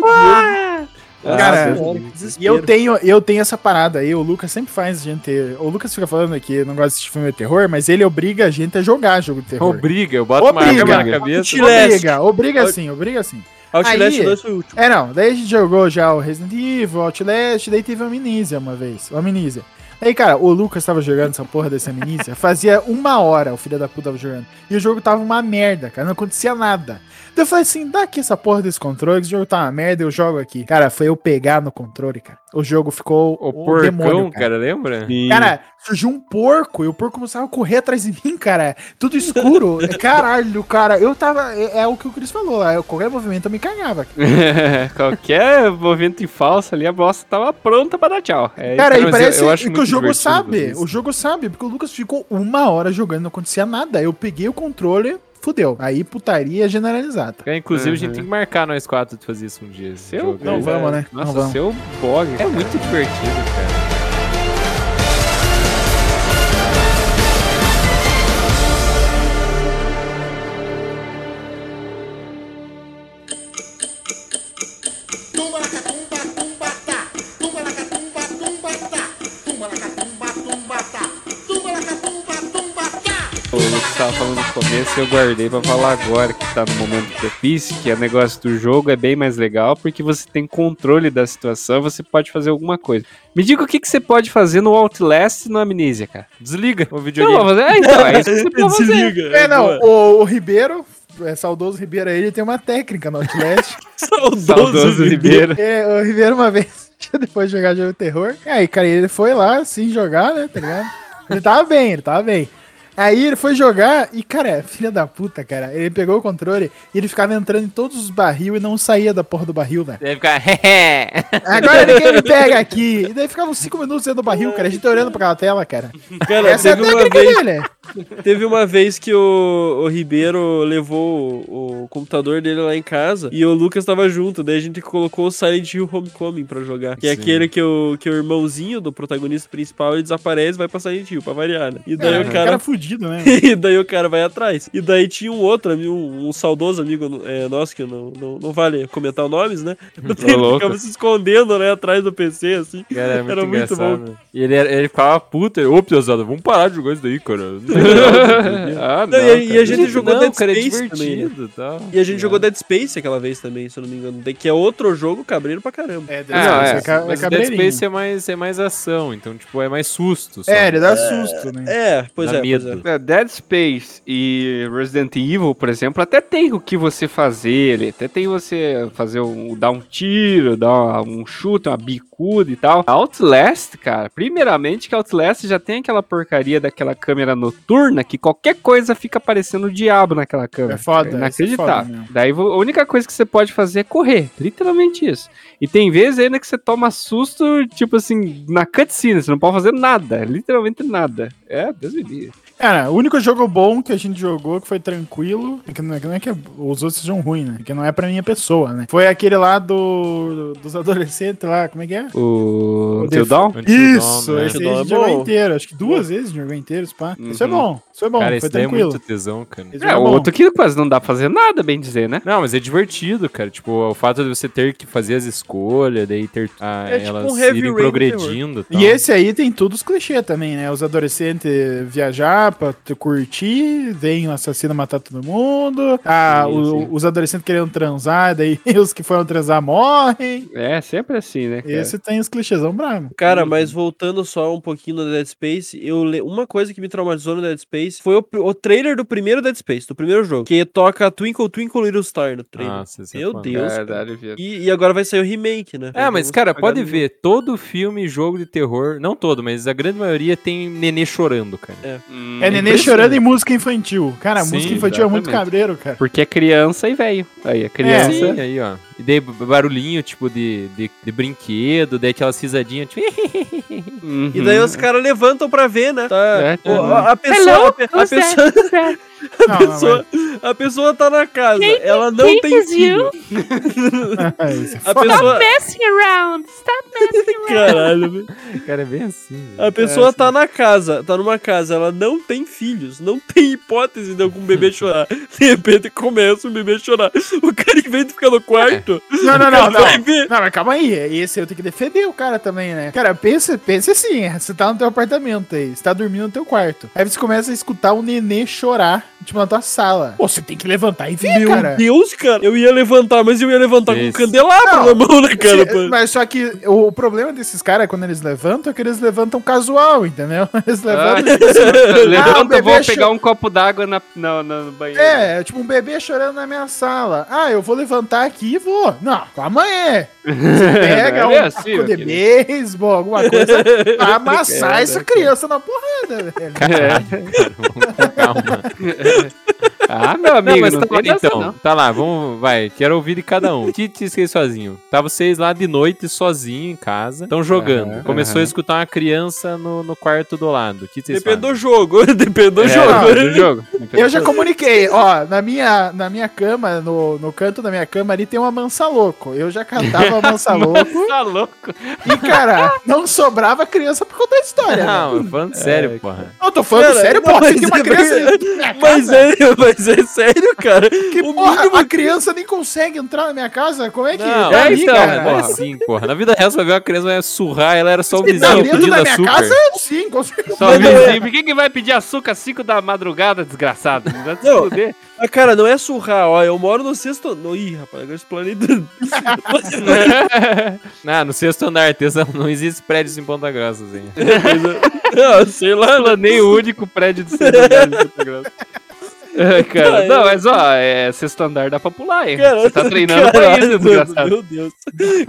Cara, Nossa, E eu tenho, eu tenho essa parada aí, o Lucas sempre faz a gente. O Lucas fica falando que não gosta de assistir filme de terror, mas ele obriga a gente a jogar jogo de terror. Obriga, eu boto uma Obriga. arma na cabeça. Obriga, obriga sim, obriga sim. Outlast Aí- 2 foi o último. É, não, daí a gente jogou já o Resident Evil, Outlast, daí teve a Amnesia uma vez, o Amnesia. Aí, cara, o Lucas tava jogando essa porra desse Amnesia, <laughs> fazia uma hora o filho da puta tava jogando. E o jogo tava uma merda, cara, não acontecia nada. Daí eu falei assim, dá aqui essa porra desse controle, que esse jogo tá uma merda, eu jogo aqui. Cara, foi eu pegar no controle, cara. O jogo ficou O um porcão, demônio, cara. lembra? Sim. Cara, surgiu um porco e o porco começava a correr atrás de mim, cara. Tudo escuro. <laughs> Caralho, cara. Eu tava. É, é o que o Chris falou lá. eu- Qualquer movimento eu me cagava. <laughs> Qualquer movimento em falso ali, a bosta tava pronta pra dar tchau. É, Cara, Mas e eu- parece eu acho que o jogo sabe. O jogo sabe, porque o Lucas ficou uma hora jogando, não acontecia nada. Eu peguei o controle, fudeu. Aí putaria generalizada. É, Inclusive, a gente Uhum. tem que marcar nós quatro de fazer isso um dia. Seu, Não vamos, né? Não Nossa, vamos. seu blog. É muito divertido, cara. Tava falando no começo e eu guardei pra falar agora que tá no momento propício, que o negócio do jogo é bem mais legal, porque você tem controle da situação, você pode fazer alguma coisa. Me diga o que, que você pode fazer no Outlast e no Amnesia, cara. Desliga o Não, videogame. vou fazer. É, então, é isso que você pode fazer. Desliga. É, não. O, o Ribeiro, é, saudoso Ribeiro aí, ele tem uma técnica no Outlast. <laughs> Saudoso, Saudoso Ribeiro. É, o Ribeiro uma vez, <laughs> depois de jogar jogo de terror. E aí, cara, ele foi lá, assim, jogar, né, tá ligado? Ele tava bem, ele tava bem. Aí ele foi jogar e, cara, filha da puta, cara. Ele pegou o controle e ele ficava entrando em todos os barril e não saía da porra do barril, né? Deve ficar. <laughs> "Hehe". Agora ninguém me pega aqui. E daí ficava uns 5 minutos dentro do barril, cara. A gente olhando pra aquela tela, cara. Cara, Essa é a técnica vez. dele. Teve uma vez que o, o Ribeiro levou o, o computador dele lá em casa e o Lucas tava junto. Daí a gente colocou o Silent Hill Homecoming pra jogar. Que é Sim. aquele que o, que o irmãozinho do protagonista principal ele desaparece e vai pra Silent Hill, pra variar, né? E daí É, o cara. fudido, né? <laughs> e daí o cara vai atrás. E daí tinha um outro, amigo, um, um saudoso amigo é, nosso, que não, não, não vale comentar nomes, né? <laughs> Ele louco. ficava se escondendo, né, atrás do PC, assim. Cara, é muito Era muito engraçado. E ele, ele ficava puto. Ele, Ô, pesado, vamos parar de jogar isso daí, cara. Não <laughs> ah, Não, e, a- e a gente jogou não, Dead cara, é Space também, né? divertido e. E a gente jogou Dead Space aquela vez também, se eu não me engano. Que é outro jogo cabreiro pra caramba. É, Ah, não, é, é, ca- é Mas Dead. Space é mais, é mais ação, então, tipo, é mais susto. só. É, ele dá susto, né? É, pois Dá é, pois é. É, Dead Space e Resident Evil, por exemplo, até tem o que você fazer, ele até tem você fazer um, dar um tiro, dar um chute, uma bicuda e tal. Outlast, cara, primeiramente que Outlast já tem aquela porcaria daquela câmera noturna que qualquer coisa fica parecendo o diabo naquela câmera. É foda, É é inacreditável. foda mesmo. Daí a única coisa que você pode fazer é correr, literalmente isso. E tem vezes ainda que você toma susto, tipo assim, na cutscene, você não pode fazer nada, literalmente nada. É, Deus me livre. Cara, o único jogo bom que a gente jogou que foi tranquilo, é que não é, que não é que os outros sejam ruins, né? Que não é pra minha pessoa, né? Foi aquele lá do, dos <laughs> adolescentes lá, como é que é? O O Dawn? Isso, né? esse aí a gente é jogou bom. inteiro. Acho que duas vezes a gente jogou inteiro, pá. Isso é Uhum. bom, isso é bom, Cara, foi esse daí é tranquilo. muito tesão, cara. Esse É, é o outro que quase não dá pra fazer nada, bem dizer, né? Não, mas é divertido, cara. Tipo, o fato de você ter que fazer as escolhas, daí ter ah, É tipo elas um Heavy irem do progredindo. E esse aí tem todos os clichês também, né? Os adolescentes viajar pra te curtir, vem o assassino matar todo mundo, ah, Sim, o- sim. os adolescentes querendo transar, daí <laughs> os que foram transar morrem. É, sempre assim, né? cara? Esse tem os clichêsão bravo. Cara, mas voltando só um pouquinho no Dead Space, eu le... uma coisa que me traumatizou no Dead Space foi o, o trailer do primeiro Dead Space, do primeiro jogo, que toca Twinkle Twinkle Little Star no trailer. Nossa, é Meu foda. Deus. Verdade. E, e agora vai sair o remake, né? É, mas cara, pode ver, todo filme e jogo de terror, não todo, mas a grande maioria tem nenê chorando, cara. Hum, É neném impressionante. chorando em música infantil. Cara, Sim, música infantil é muito exatamente. cabreiro, cara. Porque é criança e velho. Aí, a criança. Sim, aí, ó. E daí barulhinho, tipo, de, de, de brinquedo, daí aquelas risadinhas, tipo... <laughs> Uhum. E daí os caras levantam pra ver, né? Tá, É, Pô, uhum. a, a pessoa, a, pe- a pessoa, <laughs> a não, pessoa, a pessoa tá na casa, ela não quem tem filho. <laughs> é A pessoa, Messing around. Stop messing around. caralho, velho. Cara, é bem assim. A pessoa É, tá na casa, tá numa casa, ela não tem filhos, não tem hipótese de algum bebê chorar. De repente começa o bebê chorar. O cara, em vez de ficar no quarto, Não, não, o não, não. vai ver. Não, mas calma aí. Esse eu tenho que defender o cara também, né? Cara, pensa, pensa assim: você tá no teu apartamento aí, você tá dormindo no teu quarto. Aí você começa a escutar um nenê chorar, tipo, na tua sala. Pô, você tem que levantar e ver, Meu cara. Deus, cara. Eu ia levantar, mas eu ia levantar com um Isso. candelabro Não, na mão, né, cara? Se- mas só que o, o problema desses caras, quando eles levantam, é que eles levantam casual, entendeu? <laughs> Eles levantam. Ah, <laughs> o Levanta, bebê vou pegar um copo d'água na, na, na- no banheiro. É, tipo um bebê chorando na minha sala. Ah, eu vou levantar aqui e vou. Não, calma aí. Você <laughs> pega Não um é assim, taco de querido. beisebol, alguma coisa, pra <laughs> amassar essa criança na porrada, velho. <laughs> Calma. Ah, meu Não, amigo, mas não, tá lá, então, não. tá lá, vamos, vai, quero ouvir de cada um. Tite esqueci sozinho. Tá vocês lá de noite, sozinho, em casa, estão jogando. Aham, Começou aham. a escutar uma criança no, no quarto do lado. O que vocês Depende fazem? do jogo, <laughs> depende do É, jogo. não, do jogo. Eu já comuniquei, ó, na minha, na minha cama, no, no canto da minha cama ali tem uma mansa louco. Eu já cantava a mansa <laughs> louco Tá louco. e, cara, não sobrava criança por conta da história. né? Não, eu falando sério, porra. Eu tô falando Cara, sério, não, pô, mas tem uma é criança <laughs> da minha Mas é, mas é sério, cara. <laughs> que o porra, mínimo a criança nem consegue entrar na minha casa, como é que Não, é é ali, então, cara? não é assim, porra. Na vida real, você vai ver uma criança vai surrar, ela era só o tá vizinho dentro pedindo da minha açúcar. casa, sim, com certeza. Só Mas não é- vizinho. Por que, que vai pedir açúcar às 5 da madrugada, desgraçado? Vai se Não. fuder. Ah, cara, não é surrar, ó. Eu moro no sexto. No... Ih, rapaz, agora explanei tudo. <laughs> não, no sexto andar, tesão, não existe prédios em Ponta Grossa, assim. não, sei lá. Planei o único prédio de segurança de Santa Grossa. <laughs> É, cara, não, mas ó, é sexto andar dá pra pular, hein? Cara, Você tá <laughs> treinando pra caralho, isso, mano, desgraçado. Meu Deus.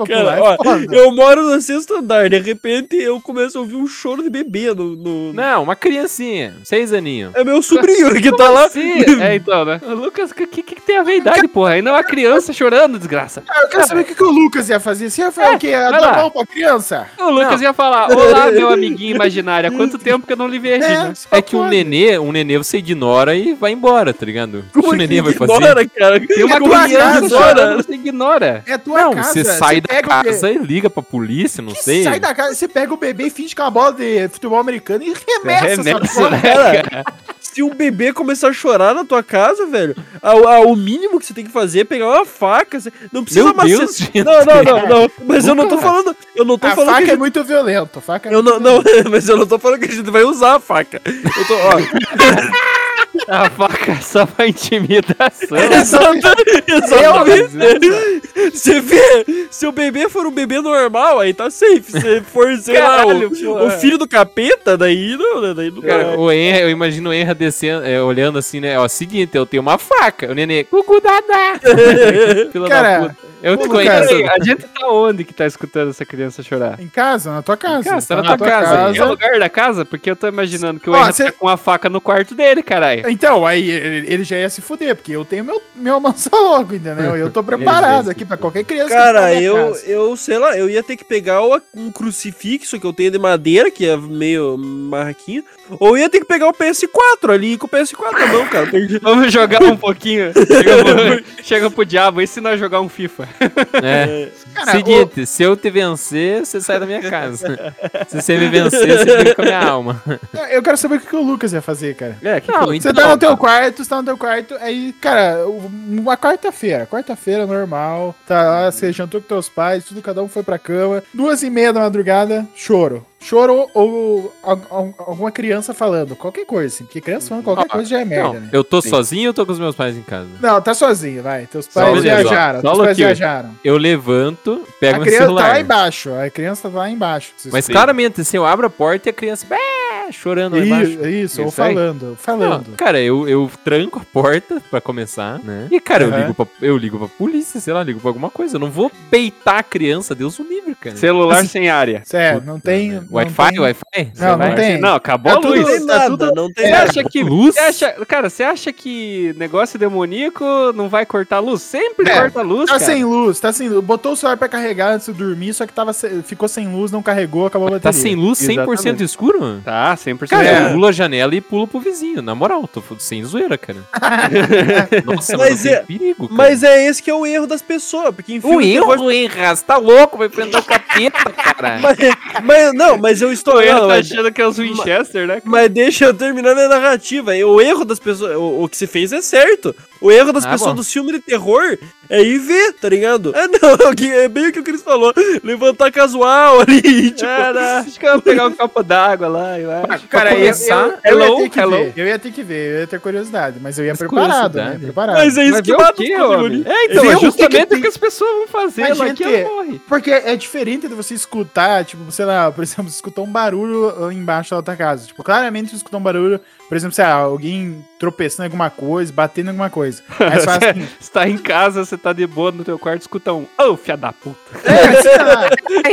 Cara, é ó, foda. eu moro no sexto andar, de repente eu começo a ouvir um choro de bebê no. no- Não, uma criancinha, seis aninhos. É meu sobrinho que tá lá. Sim, é então, né? O <laughs> Lucas, o que, que, que tem a ver idade, porra? Ainda é uma criança chorando, desgraça. Ah, eu quero saber o que, que o Lucas ia fazer. Você ia fazer o quê? Dar lá. mão pra criança? O Lucas ia falar: Olá, meu amiguinho imaginário, há quanto tempo que eu não lhe vejo? né? só É que um nenê, um nenê você ignora e vai embora, tá ligado? O que Como o que vai fazer? ignora, cara? Tem uma Como criança chorando, você ignora. É tua Não, casa. você sai da o bebê- casa e liga pra polícia, não Que sei. Sai da casa, você pega o bebê e finge que é uma bola de futebol americano e remessa essa Remessa, porra. né? Cara, se um bebê começar a chorar na tua casa, velho, a- a- o mínimo que você tem que fazer é pegar uma faca. você- Não precisa Meu amassar- Deus, gente. Não, não, não, não. Mas eu não tô falando. Eu não tô A falando faca é muito violenta. A faca é Eu muito não, não, <laughs> mas eu não tô falando que a gente vai usar a faca. Eu tô, ó. <laughs> <laughs> A faca é só pra intimidação. Exata- <laughs> Exatamente. Você vê, se o bebê for um bebê normal, aí tá safe. Se for, sei lá, o, o é. filho do capeta, daí não, né? Daí não Cara, o Enra, eu imagino o Enra descendo, é, olhando assim, né? Ó, seguinte, eu tenho uma faca. O nenê, cucu dadá. <laughs> Cara, Eu te conheço. A gente tá onde que tá escutando essa criança chorar? Em casa, na tua casa. casa, tá na tua casa. É o lugar da casa? Porque eu tô imaginando que o Ó, cê- tá com a faca no quarto dele, caralho. Então, aí ele já ia se fuder, porque eu tenho meu, meu mansa logo, entendeu? Eu tô preparado aqui pra qualquer criança. que tá na Cara, minha eu, casa. eu, sei lá, eu ia ter que pegar o- um crucifixo que eu tenho de madeira, que é meio marraquinho, ou ia ter que pegar o PS4 ali com o PS4 na mão, cara. Perdi. Vamos jogar um pouquinho. <laughs> Chega pro, chega pro diabo, ensina a jogar um FIFA. É. Cara, Seguinte, se eu te vencer, você sai da minha casa. <laughs> se você me vencer, você fica com a minha alma. Eu quero saber o que, o Lucas ia fazer, cara. É, que Não, que- Você então, tá no teu quarto, você tá no teu quarto, aí, cara, uma quarta-feira, quarta-feira normal, tá lá, você jantou com teus pais, tudo, cada um foi pra cama, duas e meia da madrugada, choro. Choro ou al- al- alguma criança falando, qualquer coisa, assim, porque criança falando qualquer Ah, coisa já é merda, Não, né? eu tô sozinho ou tô com os meus pais em casa? Não, tá sozinho, vai. Teus Só pais beleza, ó. viajaram, Só teus pais viajaram. Eu levanto, pego a meu criança tá lá celular. embaixo, a criança tá lá embaixo. Mas claramente, assim, eu abro a porta e a criança bé, chorando lá embaixo. Isso, isso, ou aí. falando, Não, falando. cara, eu, eu tranco a porta pra começar, né? E, cara, eu, Aham. ligo pra, eu ligo pra polícia, sei lá, ligo pra alguma coisa. Eu não vou peitar a criança, Deus o livre, cara. Celular sem área. Sério, não tem. não Wi-Fi, Wi-Fi? Não, não tem. Não, acabou É a tudo luz. Não tem Tá nada, tudo- não tem Você nada. acha que Luz? Você acha, cara, você acha que negócio demoníaco não vai cortar a luz? Sempre É, corta a luz, Tá cara. sem luz, tá sem luz. Botou o celular pra carregar antes de dormir, só que tava se- ficou sem luz, não carregou, acabou a bateria. Tá sem luz, 100% Exatamente. escuro? Tá, 100%. Cara, É. eu pulo a janela e pulo pro vizinho, na moral, tô sem zoeira, cara. <laughs> Nossa, Mas não é- tem perigo, cara. Mas é esse que é o erro das pessoas, porque enfim. o erro, hein, Raz? Tá louco, vai prender o <laughs> capeta, cara. <laughs> Mas, mas- não, mas eu estou. O não, tá mas, achando que é os Winchester, né? mas deixa eu terminar minha narrativa. O erro das pessoas. O, o que você fez é certo. O erro das Ah, pessoas bom. do filme de terror é ir ver, tá ligado? É não, <laughs> que- é bem o que o Cris falou. Levantar casual ali, <laughs> tipo. Era, acho que eu vou pegar um copo d'água lá, eu acho. Cara, Pra eu, eu, eu ia hello, ter que hello. ver. Eu ia ter que ver, eu ia ter curiosidade, mas eu ia Mas preparado, né? Preparado. Mas é isso Mas que o mata homem? bagulho. É, então, é o que que justamente o tem. que as pessoas vão fazer Mas, lá gente, que ela morre. Porque é diferente de você escutar, tipo, sei lá, por exemplo, você escutar um barulho lá embaixo da tua casa. Tipo, claramente você escutar um barulho, por exemplo, sei lá, alguém tropeçando em alguma coisa, batendo em alguma coisa. Aí você fala <laughs> assim, Você tá em casa, você tá de boa no teu quarto, escuta um, ô, fia da puta. é, sei lá,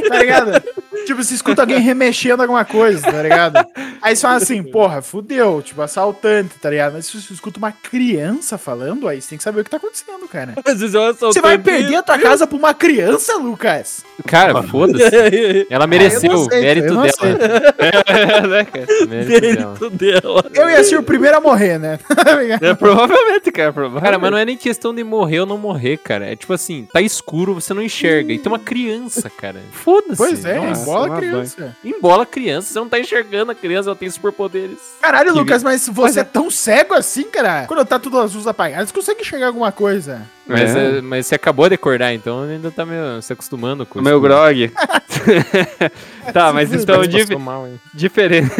tá ligado? Tipo, você escuta alguém remexendo alguma coisa, tá ligado? Aí você fala assim, porra, fudeu, tipo, assaltante, tá ligado? Mas se você escuta uma criança falando, aí você tem que saber o que tá acontecendo, cara. Às vezes eu Você vai perder a tua casa pra uma criança, Lucas? Cara, foda-se. <laughs> Ela mereceu, Ah, aceito, mérito dela. <laughs> É, né, cara? Mérito dela. Mérito dela. Eu ia ser o primeiro a morrer, né? <laughs> É, provavelmente, cara, provavelmente. Cara, mas não é nem questão de morrer ou não morrer, cara. É tipo assim, tá escuro, você não enxerga. E tem uma criança, cara. <laughs> Foda-se. Pois é, Nossa, embola criança. Embola criança, você não tá enxergando a criança, ela tem superpoderes. Caralho, Que Lucas, mas você é tão cego assim, cara? Quando tá tudo as luzes apagadas, você consegue enxergar alguma coisa? Mas, É. é, mas você acabou de acordar, então ainda tá meio se acostumando com O meu grog. <laughs> tá, mas então, Então, dif diferente.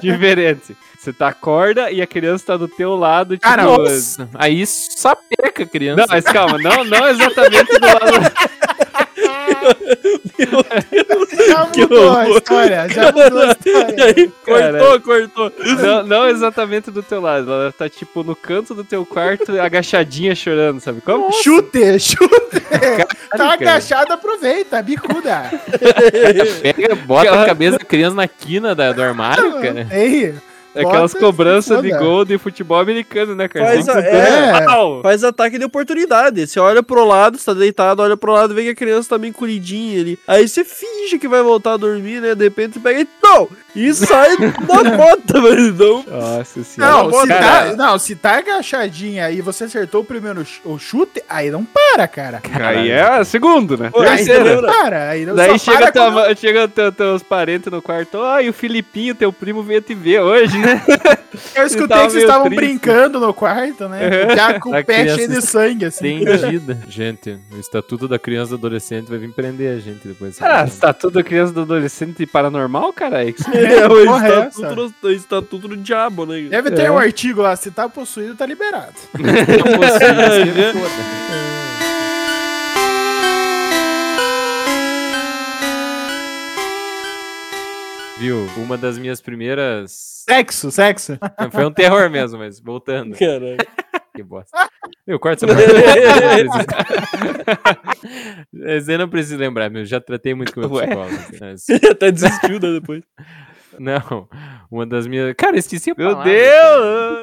diferente. Você tá acorda e a criança tá do teu lado, tipo... Cara, Nossa, aí sapeca a criança. Não, mas calma, não, não exatamente do lado... Já Que mudou a história, já mudou a história. aí, cortou, cortou. Não, não exatamente do teu lado, ela tá tipo no canto do teu quarto, agachadinha chorando, sabe como? Chute, chute. Tá cara. agachado, aproveita, bicuda. <laughs> Pega, bota a cabeça da criança na quina da- do armário, cara. Ei, Aquelas bota cobranças de gol de futebol americano, né, cara? Faz, a, é, É. faz ataque de oportunidade. Você olha pro lado, você tá deitado, olha pro lado, vê que a criança tá bem encolhidinha ali. Aí você finge que vai voltar a dormir, né? De repente você pega e não! E sai da bota, velho. Não. Nossa senhora. Não, se tá, não, se tá agachadinha e você acertou o primeiro ch- o chute, aí não para, cara. Aí é segundo, né? Pô, aí você Terceiro. lembra- Para, aí não Daí chega, para tua, quando- chega teu- teus parentes no quarto. Ai, o Filipinho, teu primo, veio te ver hoje, né? <laughs> Eu escutei que vocês estavam triste. brincando no quarto, né? Já com o pé cheio de sangue, assim. Entendida. <laughs> Gente, o Estatuto da Criança e do Adolescente vai vir prender a gente depois. Ah, tá tudo criança do adolescente paranormal, cara? É que <laughs> É, o porra é estatuto, do, estatuto do diabo, né? Deve ter É. um artigo lá, se tá possuído, tá liberado. <laughs> <laughs> Viu? Uma das minhas primeiras. Sexo, sexo. Não, Foi um terror mesmo, mas voltando. Caralho. Que bosta. Meu, corta essa parte. <laughs> Eu não preciso lembrar, meu. Já tratei muito com o meu psicólogo. Mas- até desistiu né, depois. Não, uma das minhas. Cara, esqueci a Meu palavra, Deus!